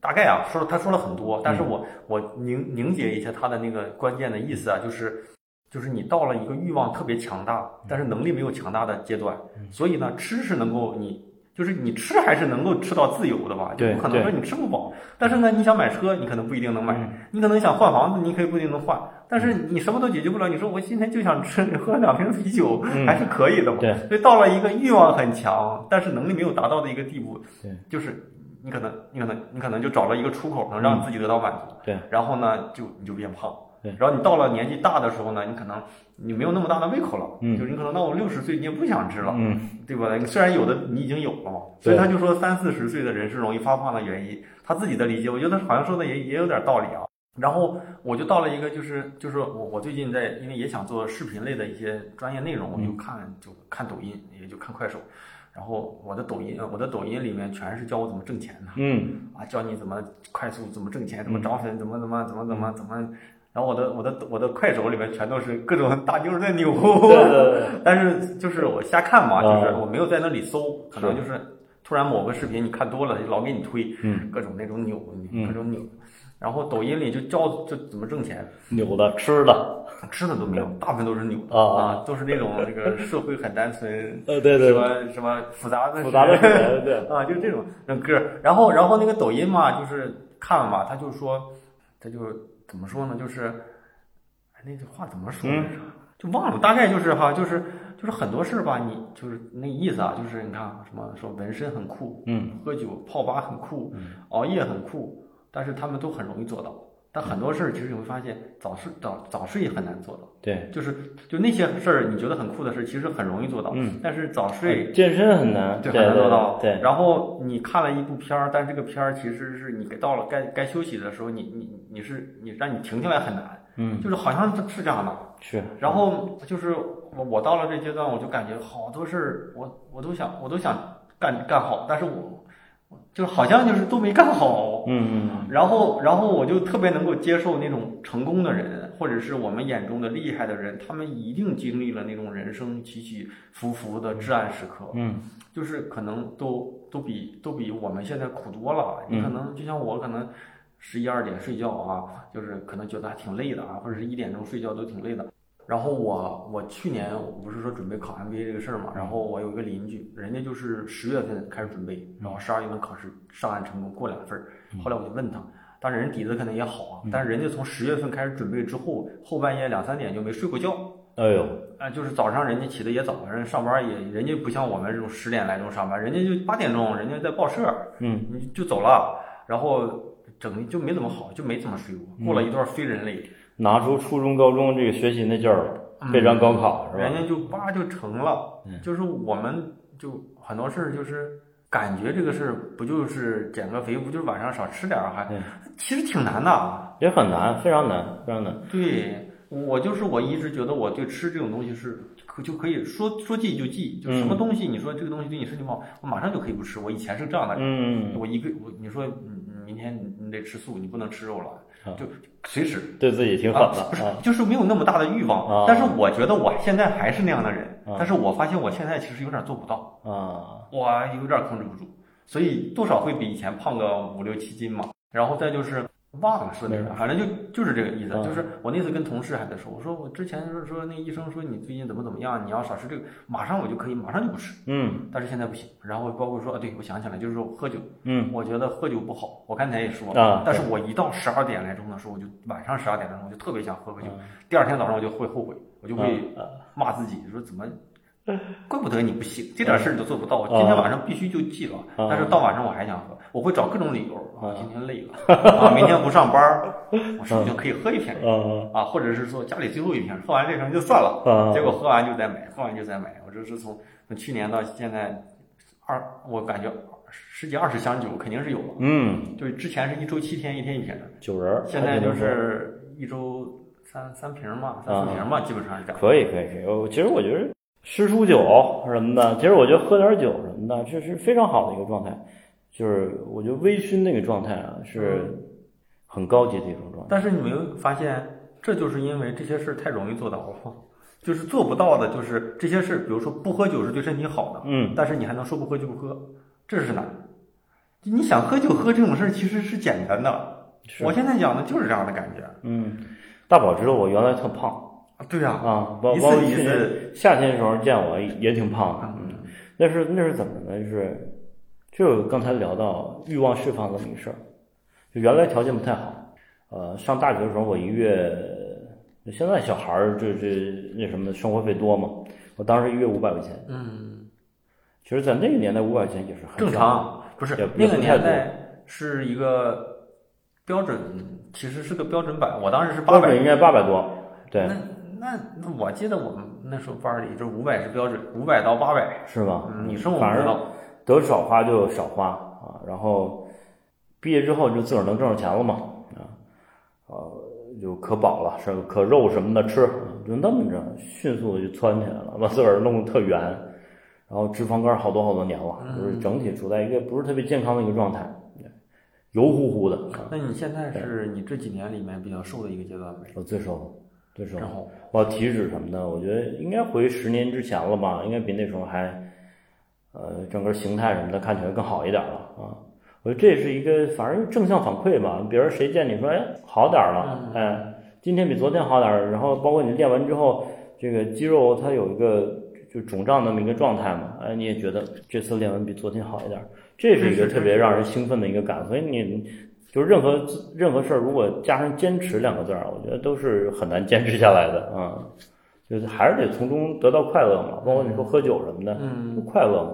大概啊说他说了很多，但是我我凝凝结一下他的那个关键的意思啊，就是就是你到了一个欲望特别强大，但是能力没有强大的阶段，所以呢吃是能够你。就是你吃还是能够吃到自由的吧？就不可能说你吃不饱。但是呢，你想买车，你可能不一定能买；你可能想换房子，你可以不一定能换。但是你什么都解决不了。你说我今天就想吃 喝两瓶啤酒，还是可以的嘛？所以到了一个欲望很强，但是能力没有达到的一个地步，就是你可能你可能你可能就找了一个出口，能让自己得到满足。对，然后呢，就你就变胖。然后你到了年纪大的时候呢，你可能你没有那么大的胃口了，就是你可能到我六十岁你也不想吃了，对吧？虽然有的你已经有了嘛，所以他就说三四十岁的人是容易发胖的原因，他自己的理解，我觉得好像说的也也有点道理啊。然后我就到了一个就是就是我我最近在因为也想做视频类的一些专业内容，我就看就看抖音，也就看快手，然后我的抖音我的抖音里面全是教我怎么挣钱的，嗯。啊教你怎么快速怎么挣钱，怎么涨粉，怎么怎么怎么怎么怎么。然后我的我的我的快手里面全都是各种大妞在扭，但是就是我瞎看嘛，就是我没有在那里搜，可能就是突然某个视频你看多了，老给你推，各种那种扭，各种扭。然后抖音里就教就怎么挣钱，扭的吃的，吃的都没有，大部分都是扭的啊，都是那种这个 社会很单纯，呃对对，什么什么复杂的复杂的对 啊，就这种那歌。然后然后那个抖音嘛，就是看了嘛，他就说他就。怎么说呢？就是，哎，那句话怎么说来着？就忘了。大概就是哈，就是就是很多事儿吧，你就是那意思啊，就是你看什么说纹身很酷，嗯，喝酒泡吧很酷，熬夜很酷，但是他们都很容易做到。但很多事儿其实你会发现，早睡早早睡也很难做到。对，就是就那些事儿，你觉得很酷的事，其实很容易做到。嗯，但是早睡健身很难，对，很难做到。对。然后你看了一部片儿，但这个片儿其实是你到了该该休息的时候，你你你是你让你停下来很难。嗯，就是好像是这样的。是。然后就是我我到了这阶段，我就感觉好多事儿，我我都想我都想干干好，但是我。就是好像就是都没干好，嗯嗯，然后然后我就特别能够接受那种成功的人，或者是我们眼中的厉害的人，他们一定经历了那种人生起起伏伏的至暗时刻，嗯，就是可能都都比都比我们现在苦多了。你可能就像我，可能十一二点睡觉啊，就是可能觉得还挺累的啊，或者是一点钟睡觉都挺累的。然后我我去年我不是说准备考 MBA 这个事儿嘛，然后我有一个邻居，人家就是十月份开始准备，然后十二月份考试上岸成功过两份儿。后来我就问他，当然人底子可能也好啊，但是人家从十月份开始准备之后，后半夜两三点就没睡过觉。哎呦，啊，就是早上人家起的也早，人上班也人家不像我们这种十点来钟上班，人家就八点钟人家在报社，嗯，就走了，然后整的就没怎么好，就没怎么睡过，过了一段非人类。拿出初中、高中这个学习那劲儿，备战高考是吧？人家就叭就成了，就是我们就很多事儿就是感觉这个事儿不就是减个肥，不就是晚上少吃点儿还，其实挺难的，也很难，非常难，非常难。对，我就是我一直觉得我对吃这种东西是可就可以说说记就记，就什么东西你说这个东西对你身体不好，我马上就可以不吃。我以前是这样的人，嗯，我一个我你说你明天你得吃素，你不能吃肉了。就随时对自己挺好的，不是，就是没有那么大的欲望。但是我觉得我现在还是那样的人，但是我发现我现在其实有点做不到啊，我有点控制不住，所以多少会比以前胖个五六七斤嘛。然后再就是。忘了说那个，反正就就是这个意思。就是我那次跟同事还在说，我说我之前是说那医生说你最近怎么怎么样，你要少吃这个，马上我就可以，马上就不吃。嗯。但是现在不行。然后包括说，对我想起来，就是说喝酒。嗯。我觉得喝酒不好，我刚才也说。啊。但是我一到十二点来钟的时候，我就晚上十二点来钟，我就特别想喝喝酒。第二天早上我就会后悔，我就会骂自己，说怎么。怪不得你不行，这点事儿你都做不到。我今天晚上必须就记了，但是到晚上我还想喝，我会找各种理由啊。今天累了啊，明天不上班，我是不是就可以喝一瓶？啊，或者是说家里最后一瓶，喝完这瓶就算了。结果喝完就再买，喝完就再买。我这是从从去年到现在二，我感觉十几二十箱酒肯定是有了。嗯，就之前是一周七天，一天一瓶的酒人儿，现在就是一周三三瓶嘛，三四瓶嘛，基本上是这样。可以可以可以，我其实我觉得诗书酒什么的，其实我觉得喝点酒什么的，这是非常好的一个状态。就是我觉得微醺那个状态啊，是很高级的一种状态。但是你没有发现，这就是因为这些事儿太容易做到了，就是做不到的，就是这些事，比如说不喝酒是对身体好的，嗯，但是你还能说不喝就不喝，这是难。你想喝就喝这种事儿其实是简单的，我现在讲的就是这样的感觉。嗯，大宝知道我原来特胖啊，对呀，啊，包括去年夏天的时候见我也挺胖的，嗯，那是那是怎么呢？就是。就刚才聊到欲望释放这么一事儿，就原来条件不太好，呃，上大学的时候我一月，现在小孩儿这这那什么生活费多嘛，我当时一月五百块钱，嗯，其实，在那个年代五百块钱也是很正常，不是那个年代是一个标准，其实是个标准版，我当时是八百，应该八百多，对，那那那我记得我们那时候班里就五百是标准，五百到八百是吧？你生我不知道。得少花就少花啊，然后毕业之后就自个儿能挣着钱了嘛啊，呃，就可饱了，是可肉什么的吃，就那么着迅速的就窜起来了，把自个儿弄得特圆，然后脂肪肝好多好多年了，就是整体处在一个不是特别健康的一个状态，油乎乎的。那你现在是你这几年里面比较瘦的一个阶段呗？我最瘦，最瘦。然后我体脂什么的，我觉得应该回十年之前了吧，应该比那时候还。呃，整个形态什么的看起来更好一点了啊！我觉得这是一个反正正向反馈吧。比如谁见你说，哎，好点了，哎，今天比昨天好点儿然后包括你练完之后，这个肌肉它有一个就肿胀那么一个状态嘛，哎，你也觉得这次练完比昨天好一点这是一个特别让人兴奋的一个感。所以你就任何任何事儿，如果加上坚持两个字儿，我觉得都是很难坚持下来的啊。就是还是得从中得到快乐嘛，包括你说喝酒什么的，嗯，快乐嘛。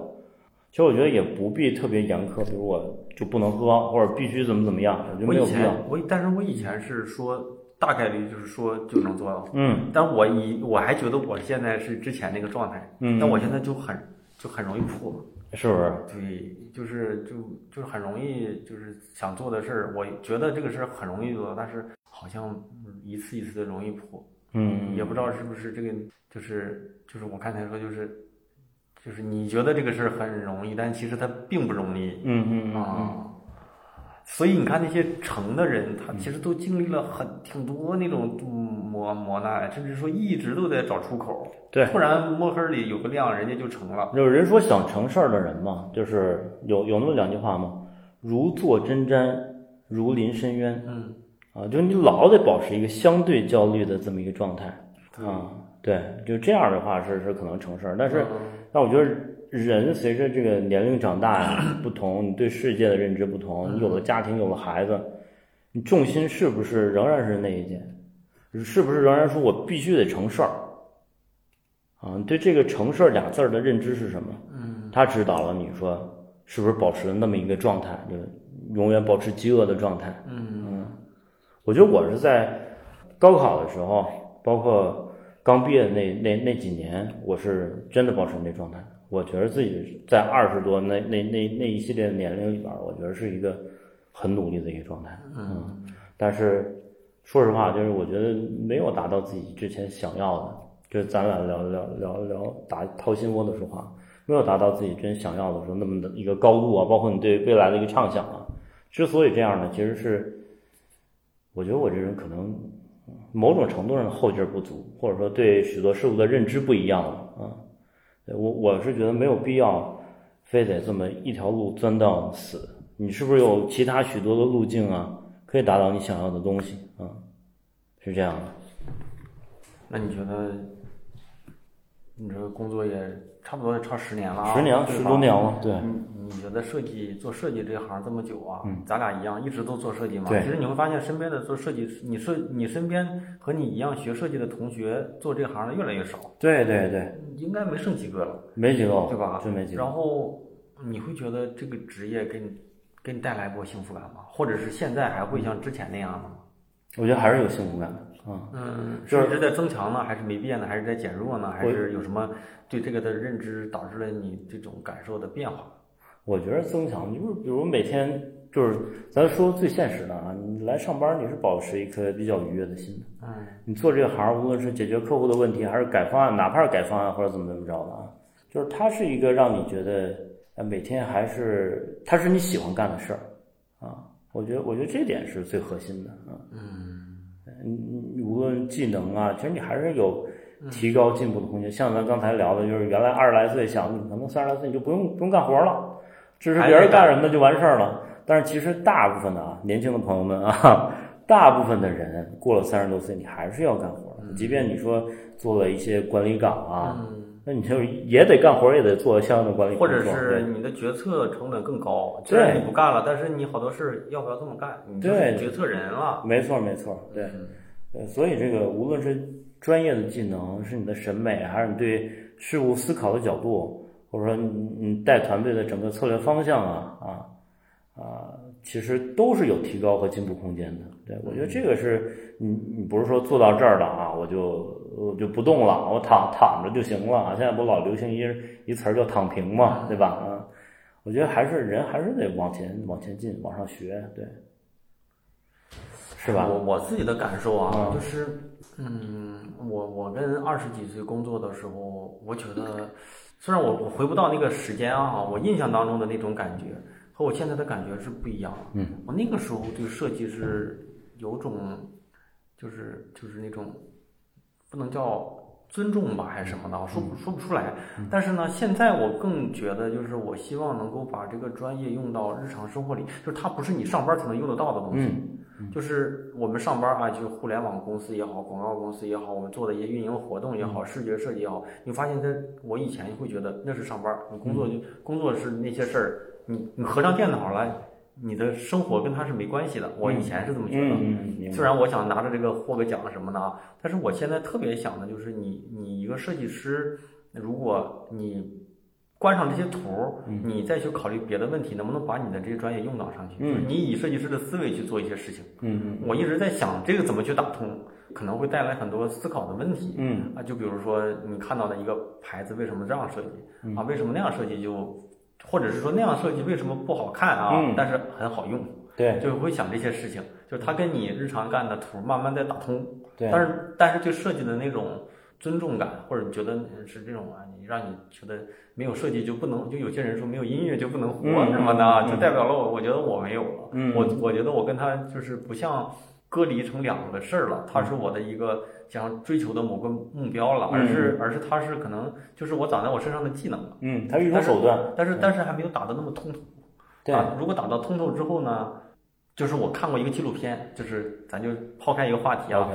其实我觉得也不必特别严苛，比如我就不能喝，或者必须怎么怎么样，我觉得没有必要。我但是我以前是说大概率就是说就能做到，嗯，但我以我还觉得我现在是之前那个状态，嗯，但我现在就很就很容易破，是不是？对，就是就就是很容易就是想做的事儿，我觉得这个事儿很容易做到，但是好像一次一次的容易破，嗯，也不知道是不是这个就是就是我刚才说就是。就是你觉得这个事儿很容易，但其实它并不容易。嗯嗯啊，所以你看那些成的人，他其实都经历了很挺多那种磨磨难，甚至说一直都在找出口。对，突然摸黑里有个亮，人家就成了。有人说想成事儿的人嘛，就是有有那么两句话嘛，如坐针毡，如临深渊。嗯啊，就是你老得保持一个相对焦虑的这么一个状态啊。对，就这样的话是是可能成事儿，但是，但我觉得人随着这个年龄长大呀不同，你对世界的认知不同，你有了家庭，有了孩子，你重心是不是仍然是那一件？是不是仍然说我必须得成事儿？啊，对这个“成事儿”俩字儿的认知是什么？嗯，他指导了你说是不是保持那么一个状态，就永远保持饥饿的状态？嗯嗯，我觉得我是在高考的时候，包括。刚毕业的那那那几年，我是真的保持那状态。我觉得自己在二十多那那那那一系列的年龄里边，我觉得是一个很努力的一个状态。嗯，但是说实话，就是我觉得没有达到自己之前想要的。就是咱俩聊聊聊聊打掏心窝的说话，没有达到自己真想要的时候那么的一个高度啊，包括你对未来的一个畅想啊。之所以这样呢，其实是我觉得我这人可能。某种程度上的后劲不足，或者说对许多事物的认知不一样了啊。我我是觉得没有必要非得这么一条路钻到死。你是不是有其他许多的路径啊，可以达到你想要的东西？是这样的。那你觉得，你这个工作也差不多也超十年了啊？十年，十多年了，对。你觉得设计做设计这行这么久啊？嗯，咱俩一样，一直都做设计嘛。对。其实你会发现，身边的做设计，你设你身边和你一样学设计的同学，做这行的越来越少。对对对。应该没剩几个了。没几个，对吧？真没几个。然后你会觉得这个职业给你给你带来过幸福感吗？或者是现在还会像之前那样的吗？我觉得还是有幸福感的。嗯，是一直在增强呢，还是没变呢？还是在减弱呢？还是有什么对这个的认知导致了你这种感受的变化？我觉得增强就是，比如每天就是咱说最现实的啊，你来上班你是保持一颗比较愉悦的心的。嗯，你做这个行，无论是解决客户的问题，还是改方案，哪怕是改方案或者怎么怎么着的啊，就是它是一个让你觉得呃每天还是它是你喜欢干的事儿啊。我觉得我觉得这点是最核心的啊。嗯，你你无论技能啊，其实你还是有提高进步的空间。像咱刚才聊的，就是原来二十来岁想，可能三十来岁你就不用不用干活了。支持别人干什么的就完事儿了，但是其实大部分的啊，年轻的朋友们啊，大部分的人过了三十多岁，你还是要干活的。即便你说做了一些管理岗啊，那你就也得干活，也得做相应的管理或者是你的决策成本更高。虽然你不干了，但是你好多事要不要这么干？你就是决策人了。没错，没错，对，呃，所以这个无论是专业的技能，是你的审美，还是你对事物思考的角度。或者说你你带团队的整个策略方向啊啊啊，其实都是有提高和进步空间的。对我觉得这个是你你不是说做到这儿了啊，我就我就不动了，我躺躺着就行了啊。现在不老流行一一词儿叫躺平嘛，对吧？啊，我觉得还是人还是得往前往前进，往上学，对，是吧？我我自己的感受啊，就是嗯，我我跟二十几岁工作的时候，我觉得。虽然我我回不到那个时间啊，我印象当中的那种感觉和我现在的感觉是不一样。嗯，我那个时候对设计是有种，就是就是那种，不能叫尊重吧，还是什么的，我说不说不出来。但是呢，现在我更觉得，就是我希望能够把这个专业用到日常生活里，就是它不是你上班才能用得到的东西。就是我们上班啊，就互联网公司也好，广告公司也好，我们做的一些运营活动也好，视觉设计也好，你发现它，我以前会觉得那是上班，你工作就工作是那些事儿，你你合上电脑了，你的生活跟他是没关系的。我以前是这么觉得，虽然我想拿着这个获个奖什么的，但是我现在特别想的就是你你一个设计师，如果你。关上这些图，你再去考虑别的问题，能不能把你的这些专业用到上去？就是你以设计师的思维去做一些事情。嗯嗯，我一直在想这个怎么去打通，可能会带来很多思考的问题。嗯啊，就比如说你看到的一个牌子为什么这样设计啊？为什么那样设计就，或者是说那样设计为什么不好看啊？但是很好用。对，就会想这些事情，就是它跟你日常干的图慢慢在打通。对，但是但是对设计的那种。尊重感，或者你觉得是这种啊？你让你觉得没有设计就不能，就有些人说没有音乐就不能活什么的，就代表了我。我觉得我没有了。我我觉得我跟他就是不像隔离成两个事儿了。它是我的一个想追求的某个目标了，而是而是它是可能就是我长在我身上的技能了。嗯，它是一种手段，但是但是还没有打得那么通透。对，如果打到通透之后呢，就是我看过一个纪录片，就是咱就抛开一个话题啊。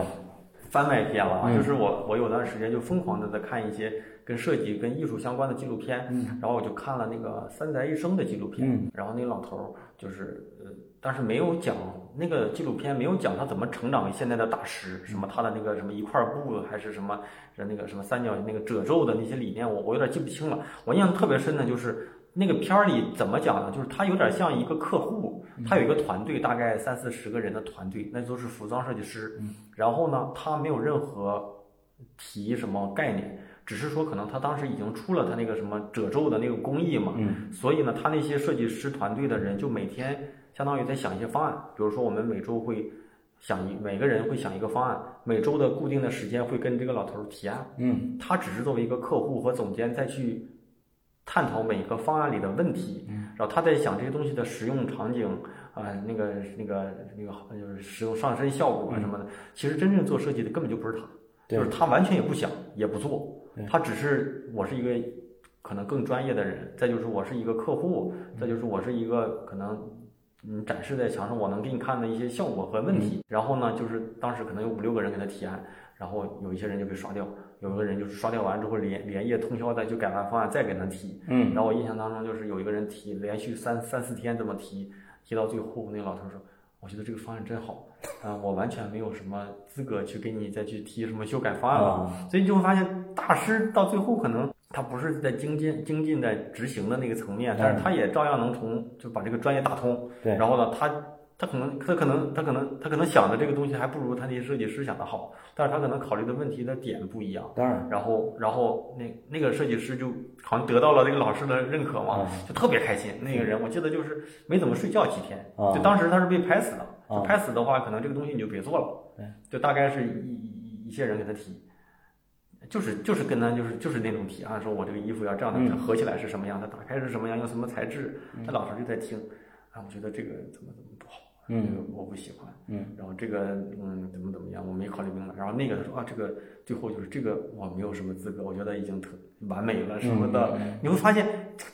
番外篇了啊，就是我我有段时间就疯狂的在看一些跟设计、跟艺术相关的纪录片，然后我就看了那个三宅一生的纪录片，然后那老头儿就是呃，但是没有讲那个纪录片没有讲他怎么成长为现在的大师，什么他的那个什么一块布还是什么那个什么三角那个褶皱的那些理念，我我有点记不清了。我印象特别深的就是。那个片儿里怎么讲呢？就是他有点像一个客户，他有一个团队，大概三四十个人的团队，那都是服装设计师。然后呢，他没有任何提什么概念，只是说可能他当时已经出了他那个什么褶皱的那个工艺嘛。所以呢，他那些设计师团队的人就每天相当于在想一些方案，比如说我们每周会想一每个人会想一个方案，每周的固定的时间会跟这个老头提案。嗯，他只是作为一个客户和总监再去。探讨每个方案里的问题，嗯然后他在想这些东西的使用场景啊，那个那个那个就是使用上身效果啊什么的。其实真正做设计的根本就不是他，就是他完全也不想也不做，他只是我是一个可能更专业的人，再就是我是一个客户，再就是我是一个可能嗯展示在墙上我能给你看的一些效果和问题。然后呢，就是当时可能有五六个人给他提案，然后有一些人就被刷掉。有一个人就是刷掉完之后连连夜通宵的就改完方案再给他提，嗯，然后我印象当中就是有一个人提连续三三四天这么提，提到最后那个老头说，我觉得这个方案真好，啊，我完全没有什么资格去给你再去提什么修改方案了，所以你就会发现大师到最后可能他不是在精进精进在执行的那个层面，但是他也照样能从就把这个专业打通，对，然后呢他他可能他可能他可能他可能想的这个东西还不如他那些设计师想的好，但是他可能考虑的问题的点不一样。当然，然后然后那那个设计师就好像得到了那个老师的认可嘛，就特别开心。那个人我记得就是没怎么睡觉几天，就当时他是被拍死的。就拍死的话，可能这个东西你就别做了。对就大概是一一一些人给他提，就是就是跟他就是就是那种提案，说我这个衣服要这样的合起来是什么样的，打开是什么样，用什么材质。他老师就在听，啊，我觉得这个怎么怎么不好。嗯，我不喜欢。嗯，然后这个，嗯，怎么怎么样，我没考虑明白。然后那个他说啊，这个最后就是这个，我没有什么资格，我觉得已经特完美了什么的。你会发现，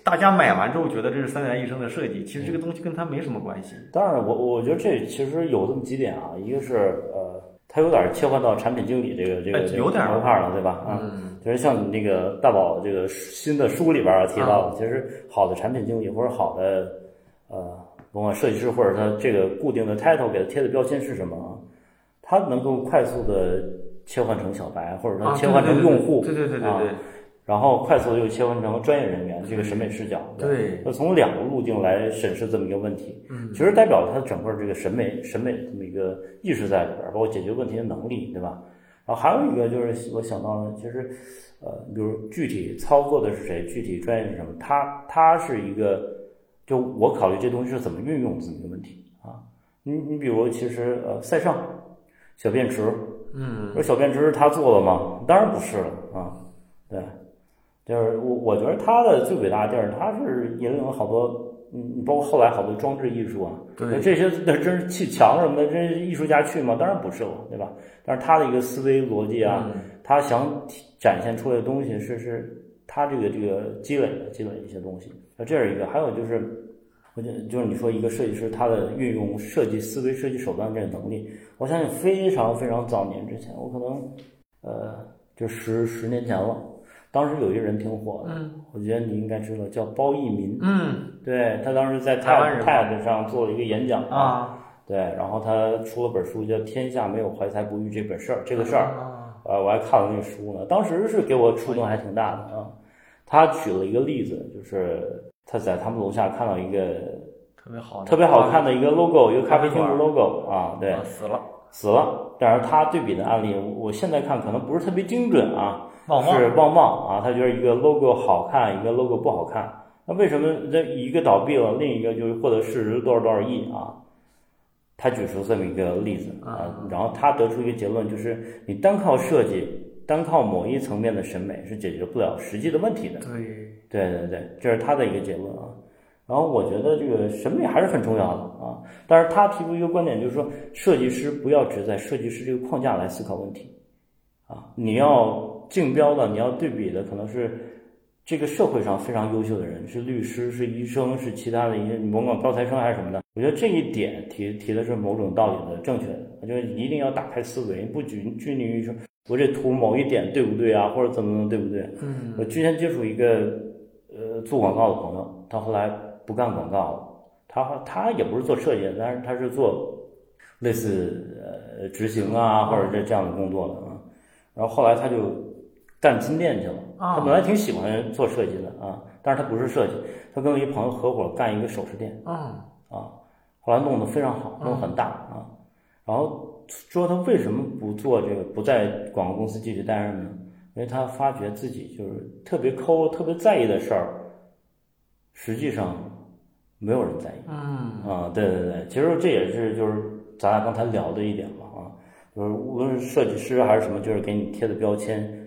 大家买完之后觉得这是三宅一生的设计，其实这个东西跟他没什么关系。当然，我我觉得这其实有这么几点啊，一个是呃，他有点切换到产品经理这个这个有点模块了，对吧？啊，就是像你那个大宝这个新的书里边提到的，其实好的产品经理或者好的呃。甭管设计师或者他这个固定的 title 给他贴的标签是什么啊？他能够快速的切换成小白，或者说切换成用户，对对对对对，然后快速的又切换成专业人员，这个审美视角，对，那从两个路径来审视这么一个问题，嗯，其实代表了他整个这个审美审美这么一个意识在里边，包括解决问题的能力，对吧？然后还有一个就是我想到了，其实呃，比如具体操作的是谁，具体专业是什么，他他是一个。就我考虑这东西是怎么运用这么一个问题啊，你你比如其实呃塞尚小便池，嗯，说小便池是他做的吗？当然不是了啊，对，就是我我觉得他的最伟大的地儿，他是引领了好多，嗯，包括后来好多装置艺术啊，对，这些那真是砌墙什么的，这艺术家去吗？当然不是了，对吧？但是他的一个思维逻辑啊，他想展现出来的东西是是。他这个这个积累的积累一些东西，那这是一个，还有就是，我觉得就是你说一个设计师他的运用设计思维、设计手段这个能力，我相信非常非常早年之前，我可能呃就十十年前了，当时有一个人挺火的，嗯，我觉得你应该知道，叫包奕民，嗯，对他当时在 TED 上做了一个演讲啊，对，然后他出了本书叫《天下没有怀才不遇这本事儿》这个事儿，呃，我还看了那个书呢，当时是给我触动还挺大的啊。他举了一个例子，就是他在他们楼下看到一个特别好、特别好看的一个 logo，一个咖啡厅的 logo 啊，对，死了，死了。但是他对比的案例，我现在看可能不是特别精准啊，是旺旺啊，他觉得一个 logo 好看，一个 logo 不好看。那为什么这一个倒闭了，另一个就是获得市值多少多少亿啊？他举出这么一个例子啊，然后他得出一个结论，就是你单靠设计。单靠某一层面的审美是解决不了实际的问题的。对，对对对，这是他的一个结论啊。然后我觉得这个审美还是很重要的啊。但是他提出一个观点，就是说设计师不要只在设计师这个框架来思考问题啊。你要竞标的，你要对比的，可能是这个社会上非常优秀的人，是律师，是医生，是其他的一些，你甭管高材生还是什么的。我觉得这一点提提的是某种道理的正确的，就是一定要打开思维，不拘拘泥于说。我这图某一点对不对啊，或者怎么怎么对不对？嗯，我之前接触一个呃做广告的朋友，他后来不干广告了，他他也不是做设计，但是他是做类似呃执行啊或者这这样的工作的啊。然后后来他就干金店去了。他本来挺喜欢做设计的啊，但是他不是设计，他跟我一朋友合伙干一个首饰店。啊啊，后来弄得非常好，弄得很大啊，然后。说他为什么不做这个，不在广告公司继续担任呢？因为他发觉自己就是特别抠、特别在意的事儿，实际上没有人在意。嗯啊，对对对，其实这也是就是咱俩刚才聊的一点嘛啊，就是无论是设计师还是什么，就是给你贴的标签，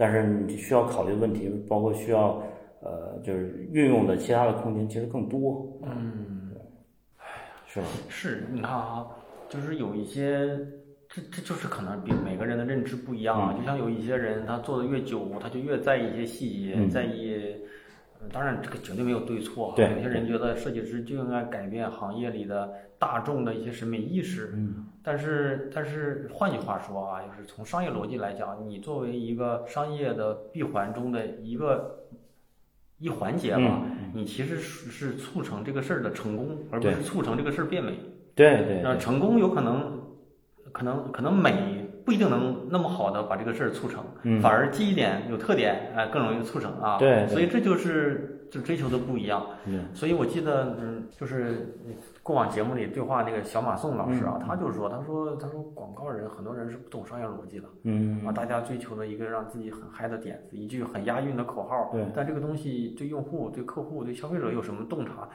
但是你需要考虑的问题，包括需要呃，就是运用的其他的空间其实更多。嗯，哎是是，你看啊。就是有一些，这这就是可能比每个人的认知不一样啊。就像有一些人，他做的越久，他就越在意一些细节，在意。当然，这个绝对没有对错。对。有些人觉得设计师就应该改变行业里的大众的一些审美意识。嗯。但是，但是换句话说啊，就是从商业逻辑来讲，你作为一个商业的闭环中的一个一环节吧，你其实是是促成这个事儿的成功，而不是促成这个事儿变美。对对，那成功有可能，可能可能美不一定能那么好的把这个事儿促成，反而记忆点有特点，哎，更容易促成啊。对，所以这就是就追求的不一样。嗯，所以我记得，嗯，就是过往节目里对话那个小马宋老师啊，他就说，他说，他说广告人很多人是不懂商业逻辑的。嗯啊，大家追求的一个让自己很嗨的点子，一句很押韵的口号。对。但这个东西对用户、对客户、对消费者有什么洞察？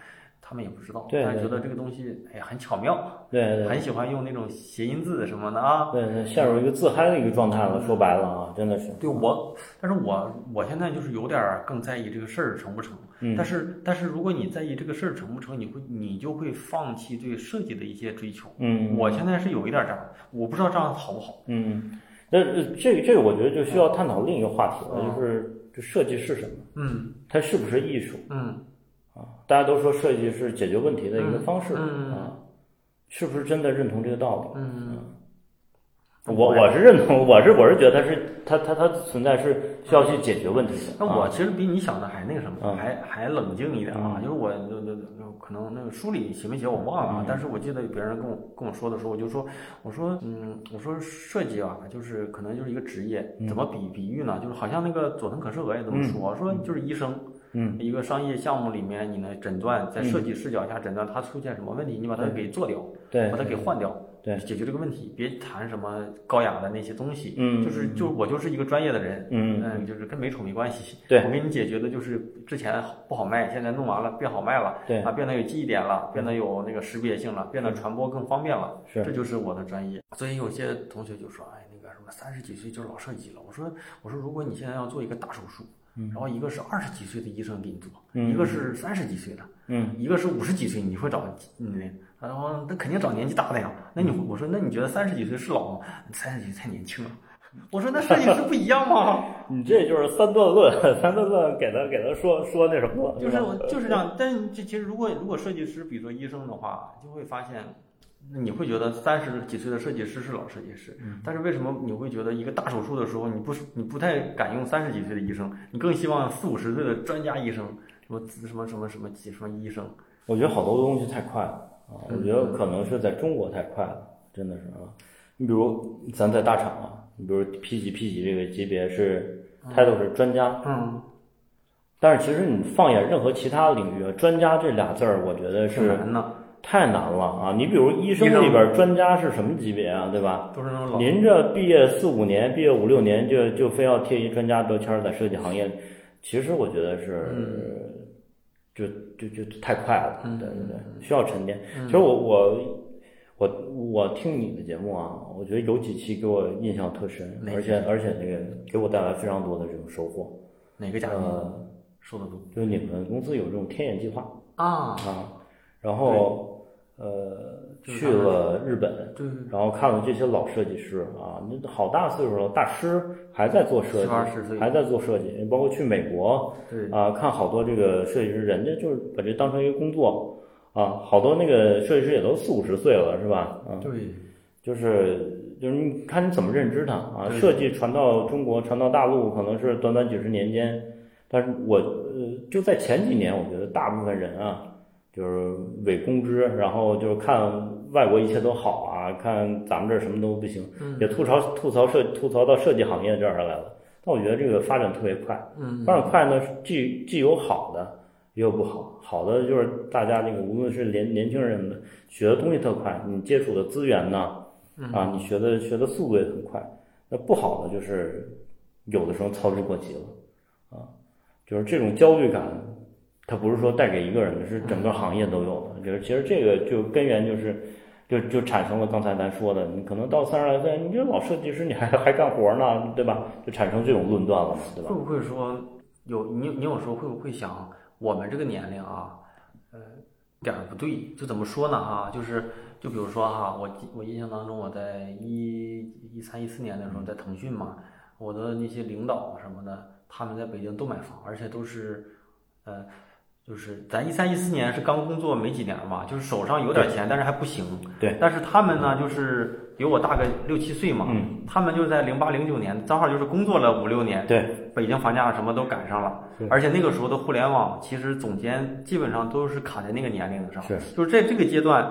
他们也不知道，对，但是觉得这个东西哎呀很巧妙，对对，很喜欢用那种谐音字什么的啊，对对，陷入一个自嗨的一个状态了。说白了啊，真的是。对我，但是我我现在就是有点更在意这个事儿成不成。嗯。但是但是如果你在意这个事儿成不成，你会你就会放弃对设计的一些追求。嗯。我现在是有一点这样，我不知道这样好不好。嗯，那这个这个我觉得就需要探讨另一个话题了，就是这设计是什么？嗯。它是不是艺术？嗯。啊，大家都说设计是解决问题的一个方式嗯啊，是不是真的认同这个道理？嗯，我我是认同，我是我是觉得它是它它它存在是需要去解决问题的。那我其实比你想的还那个什么，嗯。还还冷静一点啊，嗯。就是我那那那可能那个书里写没写我忘了啊，嗯。但是我记得别人跟我跟我说的时候，我就说我说嗯我说设计啊，就是可能就是一个职业，嗯。怎么比比喻呢？就是好像那个佐藤可士和也这么说，说就是医生。嗯，一个商业项目里面，你呢诊断在设计视角下诊断它出现什么问题，你把它给做掉，对，把它给换掉，对，解决这个问题，别谈什么高雅的那些东西，嗯，就是就我就是一个专业的人，嗯。嗯，就是跟美丑没关系，对。我给你解决的就是之前不好卖，现在弄完了变好卖了，对。啊，变得有记忆点了，变得有那个识别性了，变得传播更方便了，是，这就是我的专业。所以有些同学就说，哎，那个什么三十几岁就老设计了，我说我说如果你现在要做一个大手术。然后一个是二十几岁的医生给你做，嗯、一个是三十几岁的，嗯，一个是五十几岁，你会找嗯，然后那肯定找年纪大的呀。那你我说那你觉得三十几岁是老吗？三十几岁太年轻了。我说那设计师不一样吗？你这就是三段论，三段论给他给他说说那什么了，就是就是这样。但这其实如果如果设计师比作医生的话，就会发现。你会觉得三十几岁的设计师是老设计师，但是为什么你会觉得一个大手术的时候，你不是你不太敢用三十几岁的医生，你更希望四五十岁的专家医生，什么什么什么什么几什么医生？我觉得好多东西太快了啊！我觉得可能是在中国太快了，真的是啊。你比如咱在大厂啊，你比如 P 级 P 级这个级别是 title 是专家，嗯，但是其实你放眼任何其他领域，专家这俩字儿，我觉得是。太难了啊！你比如医生里边专家是什么级别啊？对吧？都是那种老。您这毕业四五年，毕业五六年就就非要贴一专家标签在设计行业，其实我觉得是，就就就太快了，对对对，需要沉淀。其实我我我我听你的节目啊，我觉得有几期给我印象特深，而且而且那个给我带来非常多的这种收获。哪个嘉宾呃说的多？就是你们公司有这种天眼计划啊啊，然后。呃，去了日本，对，然后看了这些老设计师啊，那好大岁数了，大师还在做设计，还在做设计，包括去美国，对啊，看好多这个设计师，人家就是把这当成一个工作啊，好多那个设计师也都四五十岁了，是吧？啊，对，就是就是你看你怎么认知它啊，设计传到中国，传到大陆，可能是短短几十年间，但是我呃就在前几年，我觉得大部分人啊。就是伪公知，然后就是看外国一切都好啊，看咱们这儿什么都不行，也吐槽吐槽设吐槽到设计行业这儿来了。但我觉得这个发展特别快，发展快呢，既既有好的，也有不好。好的就是大家那个无论是年年轻人的学的东西特快，你接触的资源呢，啊，你学的学的速度也很快。那不好的就是有的时候操之过急了，啊，就是这种焦虑感。它不是说带给一个人的，是整个行业都有的。就是其实这个就根源就是，就就产生了刚才咱说的，你可能到三十来岁，你这老设计师你还还干活呢，对吧？就产生这种论断了嘛，对吧？会不会说有你你有时候会不会想，我们这个年龄啊，呃，点儿不对，就怎么说呢？哈，就是就比如说哈，我我印象当中，我在一一三一四年的时候在腾讯嘛，我的那些领导什么的，他们在北京都买房，而且都是呃。就是咱一三一四年是刚工作没几年嘛，就是手上有点钱，但是还不行。对。但是他们呢，就是比我大个六七岁嘛。嗯。他们就在零八零九年，正好就是工作了五六年。对。北京房价什么都赶上了，而且那个时候的互联网，其实总监基本上都是卡在那个年龄上。是。就是在这个阶段，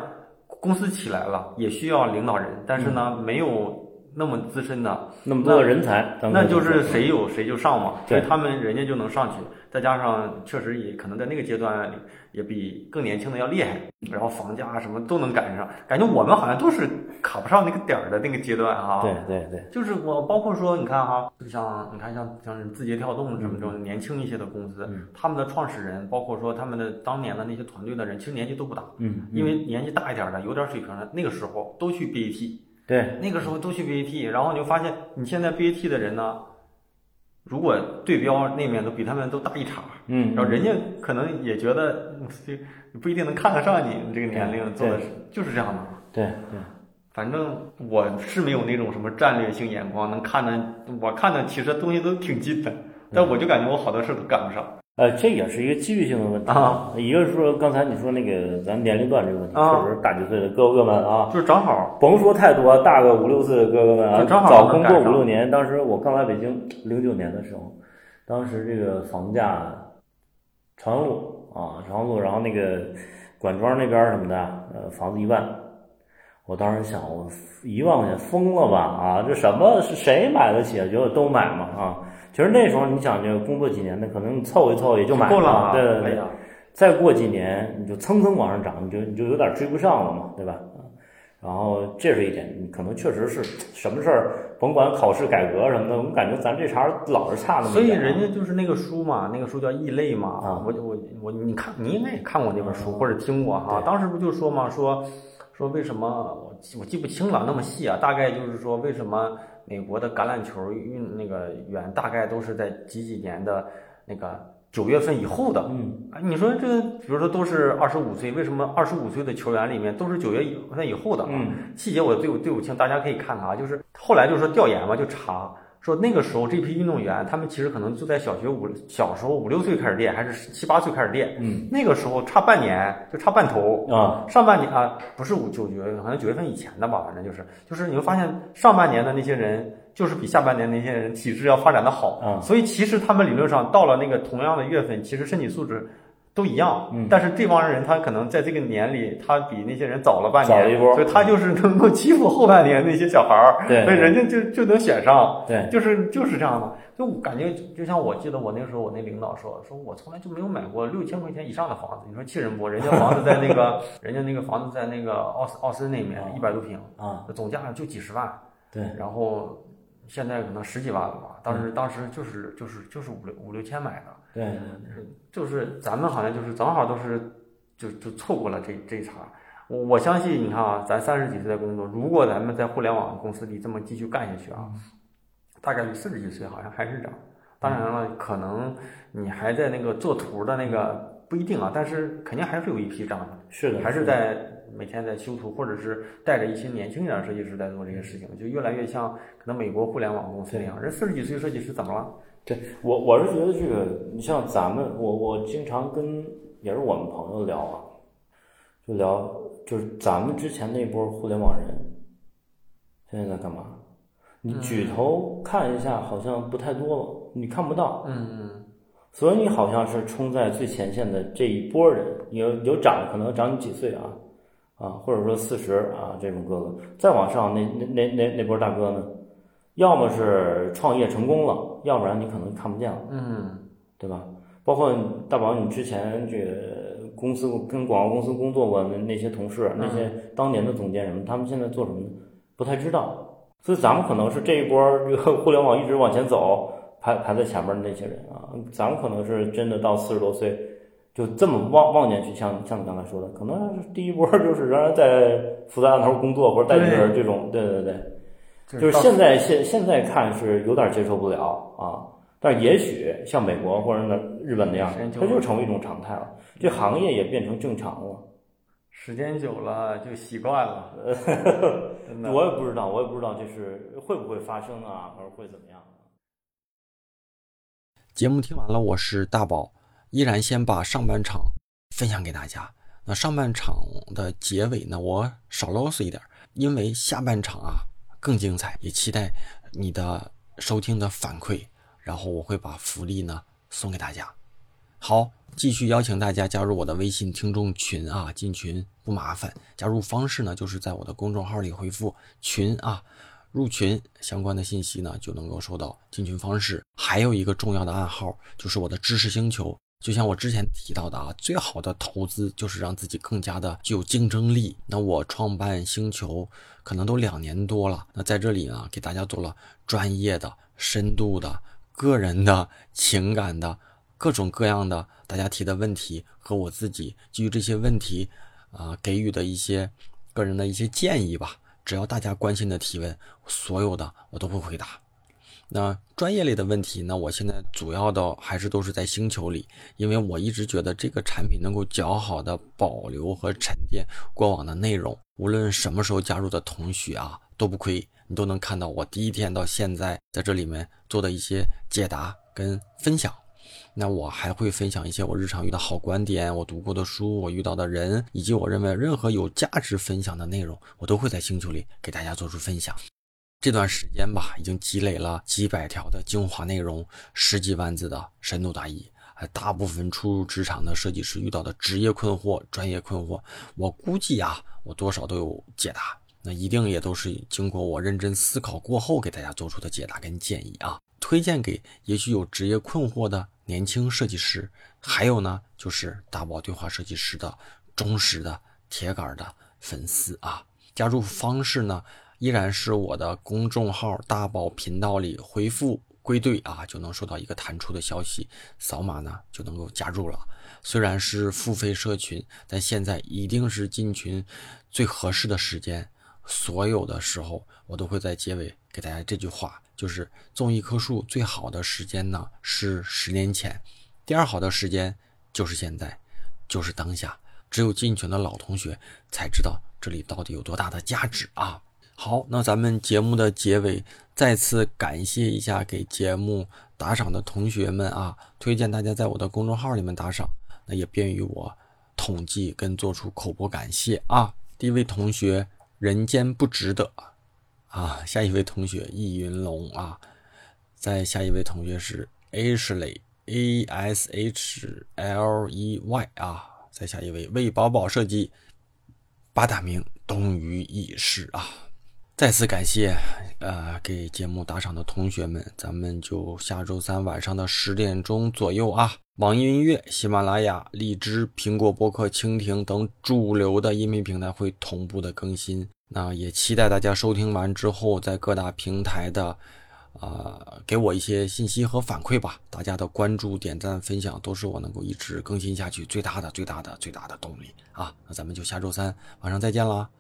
公司起来了，也需要领导人，但是呢，没有那么资深的，那么多的人才，那就是谁有谁就上嘛，所以他们人家就能上去。再加上确实也可能在那个阶段里也比更年轻的要厉害，然后房价什么都能赶上，感觉我们好像都是卡不上那个点儿的那个阶段哈。对对对，就是我包括说你看哈，就像你看像像字节跳动什么这种年轻一些的公司，他们的创始人，包括说他们的当年的那些团队的人，其实年纪都不大，嗯，因为年纪大一点的有点水平的，那个时候都去 BAT。对，那个时候都去 BAT，然后你就发现，你现在 BAT 的人呢，如果对标那面都比他们都大一茬，嗯，然后人家可能也觉得这不一定能看得上你这个年龄做的，就是这样的。对对，反正我是没有那种什么战略性眼光，能看的，我看的其实东西都挺近的，但我就感觉我好多事都赶不上。呃，这也是一个机遇性的问题啊。一个是说刚才你说那个咱年龄段这个问题，确实大几岁的哥哥们啊，就是正好，甭说太多，大个五六岁的哥哥们啊，早工作五六年。当时我刚来北京零九年的时候，当时这个房价，朝阳路啊，朝阳路，然后那个管庄那边什么的，呃，房子一万，我当时想，我一万块钱疯了吧啊？这什么是谁买得起啊？觉得都买嘛啊？其实那时候你想，就工作几年的，可能凑一凑也就买了。对对对，再过几年你就蹭蹭往上涨，你就你就有点追不上了嘛，对吧？然后这是一点，你可能确实是什么事儿，甭管考试改革什么的，我感觉咱这茬老是差那么所以人家就是那个书嘛，那个书叫《异类》嘛。啊，我我我，你看你应该也看过那本书或者听过哈。当时不就说嘛，说说为什么我我记不清了那么细啊？大概就是说为什么。美国的橄榄球运那个员大概都是在几几年的那个九月份以后的。嗯，你说这比如说都是二十五岁，为什么二十五岁的球员里面都是九月份以后的？嗯，细节我对我对不清，大家可以看看啊。就是后来就是说调研嘛，就查。说那个时候这批运动员，他们其实可能就在小学五小时候五六岁开始练，还是七八岁开始练。嗯，那个时候差半年，就差半头啊。上半年啊，不是五九月，好像九月份以前的吧，反正就是，就是你会发现上半年的那些人，就是比下半年那些人体质要发展的好嗯。所以其实他们理论上到了那个同样的月份，其实身体素质。都一样，嗯，但是这帮人他可能在这个年里，他比那些人早了半年，早了一波，所以他就是能够欺负后半年那些小孩儿，对，所以人家就就能选上，对，就是就是这样的。就感觉就像我记得我那时候我那领导说，说我从来就没有买过六千块钱以上的房子，你说气人不？人家房子在那个，人家那个房子在那个奥斯奥森那面一百多平。啊，总价就几十万，对，然后现在可能十几万了吧？当时当时就是就是就是五六五六千买的。对，就是咱们好像就是正好都是就就错过了这这一茬。我我相信你看啊，咱三十几岁的工作，如果咱们在互联网公司里这么继续干下去啊，大概率四十几岁好像还是这样。当然了，可能你还在那个做图的那个不一定啊，但是肯定还是有一批这样的，是的，还是在每天在修图，或者是带着一些年轻一点的设计师在做这些事情，就越来越像可能美国互联网公司那样，人四十几岁设计师怎么了？对我，我是觉得这个，你像咱们，我我经常跟也是我们朋友聊啊，就聊就是咱们之前那波互联网人，现在在干嘛？你举头看一下，好像不太多了，你看不到。嗯嗯。所以你好像是冲在最前线的这一波人，有有长可能长你几岁啊，啊，或者说四十啊这种哥哥，再往上那那那那那波大哥呢？要么是创业成功了，要不然你可能看不见了，嗯，对吧？包括大宝，你之前这个公司跟广告公司工作过的那些同事，那些当年的总监什么，他们现在做什么呢？不太知道。所以咱们可能是这一波这个互联网一直往前走，排排在前面的那些人啊，咱们可能是真的到四十多岁就这么望望见去，像像你刚才说的，可能第一波就是仍然在负责案头工作或者带人这种，对对对。就是现在现现在看是有点接受不了啊，但也许像美国或者那日本那样，它就成为一种常态了，这行业也变成正常了。时间久了就习惯了，我也不知道，我也不知道这是会不会发生啊，或者会怎么样。节目听完了，我是大宝，依然先把上半场分享给大家。那上半场的结尾呢，我少啰嗦一点，因为下半场啊。更精彩，也期待你的收听的反馈，然后我会把福利呢送给大家。好，继续邀请大家加入我的微信听众群啊，进群不麻烦，加入方式呢就是在我的公众号里回复“群”啊。入群相关的信息呢，就能够收到进群方式。还有一个重要的暗号，就是我的知识星球。就像我之前提到的啊，最好的投资就是让自己更加的具有竞争力。那我创办星球可能都两年多了，那在这里呢，给大家做了专业的、深度的、个人的、情感的各种各样的大家提的问题和我自己基于这些问题啊给予的一些个人的一些建议吧。只要大家关心的提问，所有的我都会回答。那专业类的问题，呢我现在主要的还是都是在星球里，因为我一直觉得这个产品能够较好的保留和沉淀过往的内容。无论什么时候加入的同学啊，都不亏，你都能看到我第一天到现在在这里面做的一些解答跟分享。那我还会分享一些我日常遇到好观点，我读过的书，我遇到的人，以及我认为任何有价值分享的内容，我都会在星球里给大家做出分享。这段时间吧，已经积累了几百条的精华内容，十几万字的深度答疑，还大部分初入职场的设计师遇到的职业困惑、专业困惑，我估计啊，我多少都有解答。那一定也都是经过我认真思考过后给大家做出的解答跟建议啊，推荐给也许有职业困惑的年轻设计师，还有呢，就是大宝对话设计师的忠实的铁杆的粉丝啊。加入方式呢？依然是我的公众号大宝频道里回复归队啊，就能收到一个弹出的消息，扫码呢就能够加入了。虽然是付费社群，但现在一定是进群最合适的时间。所有的时候，我都会在结尾给大家这句话，就是种一棵树最好的时间呢是十年前，第二好的时间就是现在，就是当下。只有进群的老同学才知道这里到底有多大的价值啊！好，那咱们节目的结尾再次感谢一下给节目打赏的同学们啊！推荐大家在我的公众号里面打赏，那也便于我统计跟做出口播感谢啊！第一位同学，人间不值得啊！下一位同学，易云龙啊！再下一位同学是 Ashley A S H L E Y 啊！再下一位魏宝宝设计，八大名东隅已逝啊！再次感谢，呃，给节目打赏的同学们，咱们就下周三晚上的十点钟左右啊，网易音乐、喜马拉雅、荔枝、苹果播客、蜻蜓等主流的音频平台会同步的更新。那也期待大家收听完之后，在各大平台的，呃，给我一些信息和反馈吧。大家的关注、点赞、分享，都是我能够一直更新下去最大的、最大的、最大的动力啊！那咱们就下周三晚上再见啦。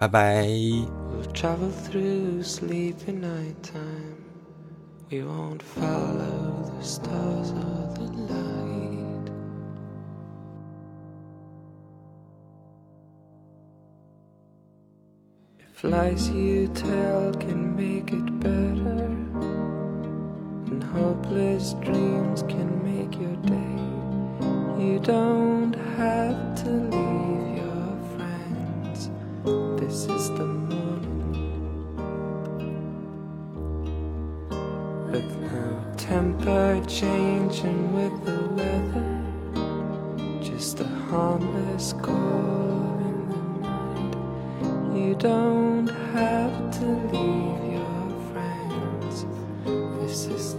Bye bye. We'll travel through sleepy nighttime. We won't follow the stars or the light. If lies you tell can make it better, and hopeless dreams can make your day, you don't have to leave this is the morning. With no temper changing with the weather, just a harmless call in the night. You don't have to leave your friends. This is